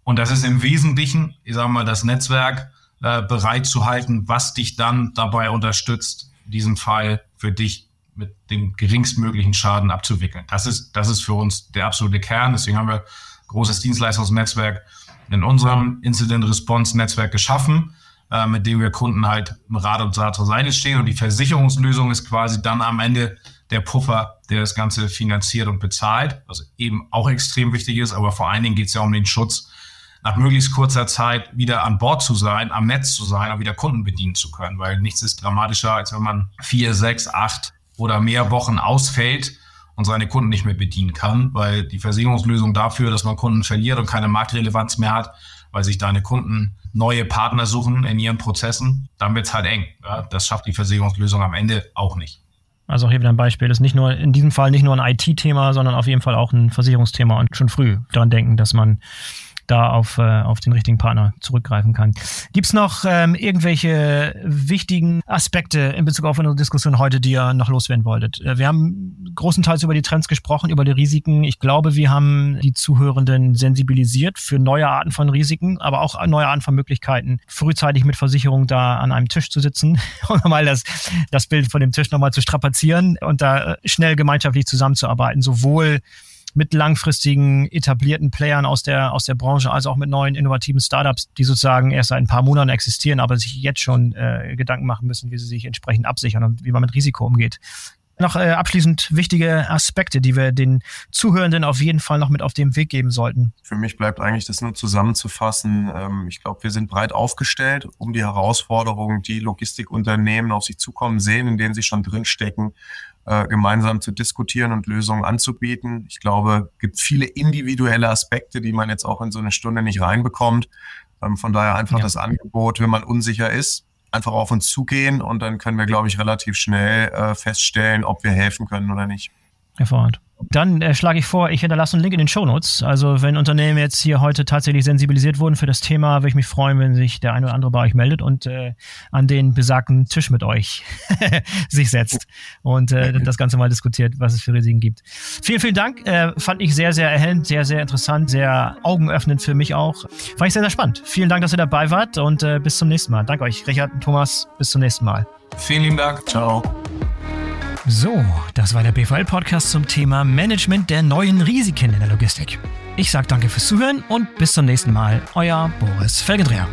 Und das ist im Wesentlichen, ich sage mal, das Netzwerk äh, bereit zu halten, was dich dann dabei unterstützt, diesen Fall für dich mit dem geringstmöglichen Schaden abzuwickeln. Das ist, das ist für uns der absolute Kern. Deswegen haben wir großes Dienstleistungsnetzwerk in unserem Incident Response Netzwerk geschaffen, äh, mit dem wir Kunden halt im Rat und Saat zur Seite stehen. Und die Versicherungslösung ist quasi dann am Ende der Puffer, der das Ganze finanziert und bezahlt, was eben auch extrem wichtig ist. Aber vor allen Dingen geht es ja um den Schutz, nach möglichst kurzer Zeit wieder an Bord zu sein, am Netz zu sein und wieder Kunden bedienen zu können. Weil nichts ist dramatischer, als wenn man vier, sechs, acht oder mehr Wochen ausfällt und seine Kunden nicht mehr bedienen kann, weil die Versicherungslösung dafür, dass man Kunden verliert und keine Marktrelevanz mehr hat, weil sich deine Kunden neue Partner suchen in ihren Prozessen, dann wird's halt eng. Ja? Das schafft die Versicherungslösung am Ende auch nicht. Also auch hier wieder ein Beispiel. Das ist nicht nur in diesem Fall nicht nur ein IT-Thema, sondern auf jeden Fall auch ein Versicherungsthema und schon früh daran denken, dass man da auf, äh, auf den richtigen Partner zurückgreifen kann. Gibt's noch ähm, irgendwelche wichtigen Aspekte in Bezug auf unsere Diskussion heute, die ihr noch loswerden wolltet? Äh, wir haben großenteils über die Trends gesprochen, über die Risiken. Ich glaube, wir haben die Zuhörenden sensibilisiert für neue Arten von Risiken, aber auch neue Arten von Möglichkeiten, frühzeitig mit Versicherung da an einem Tisch zu sitzen und mal das, das Bild von dem Tisch nochmal zu strapazieren und da äh, schnell gemeinschaftlich zusammenzuarbeiten, sowohl mit langfristigen etablierten Playern aus der, aus der Branche, als auch mit neuen innovativen Startups, die sozusagen erst seit ein paar Monaten existieren, aber sich jetzt schon äh, Gedanken machen müssen, wie sie sich entsprechend absichern und wie man mit Risiko umgeht. Noch äh, abschließend wichtige Aspekte, die wir den Zuhörenden auf jeden Fall noch mit auf den Weg geben sollten. Für mich bleibt eigentlich das nur zusammenzufassen. Ähm, ich glaube, wir sind breit aufgestellt, um die Herausforderungen, die Logistikunternehmen auf sich zukommen sehen, in denen sie schon drinstecken, äh, gemeinsam zu diskutieren und Lösungen anzubieten. Ich glaube, es gibt viele individuelle Aspekte, die man jetzt auch in so eine Stunde nicht reinbekommt. Ähm, von daher einfach ja. das Angebot, wenn man unsicher ist, einfach auf uns zugehen und dann können wir, glaube ich, relativ schnell äh, feststellen, ob wir helfen können oder nicht. Hervorragend. Dann äh, schlage ich vor, ich hinterlasse einen Link in den Show Notes. Also wenn Unternehmen jetzt hier heute tatsächlich sensibilisiert wurden für das Thema, würde ich mich freuen, wenn sich der eine oder andere bei euch meldet und äh, an den besagten Tisch mit euch sich setzt und äh, das Ganze mal diskutiert, was es für Risiken gibt. Vielen, vielen Dank. Äh, fand ich sehr, sehr erhellend, sehr, sehr interessant, sehr augenöffnend für mich auch. Fand ich sehr, sehr spannend. Vielen Dank, dass ihr dabei wart und äh, bis zum nächsten Mal. Danke euch, Richard und Thomas. Bis zum nächsten Mal. Vielen lieben Dank. Ciao. So, das war der BVL-Podcast zum Thema Management der neuen Risiken in der Logistik. Ich sage danke fürs Zuhören und bis zum nächsten Mal, euer Boris Felgendreher.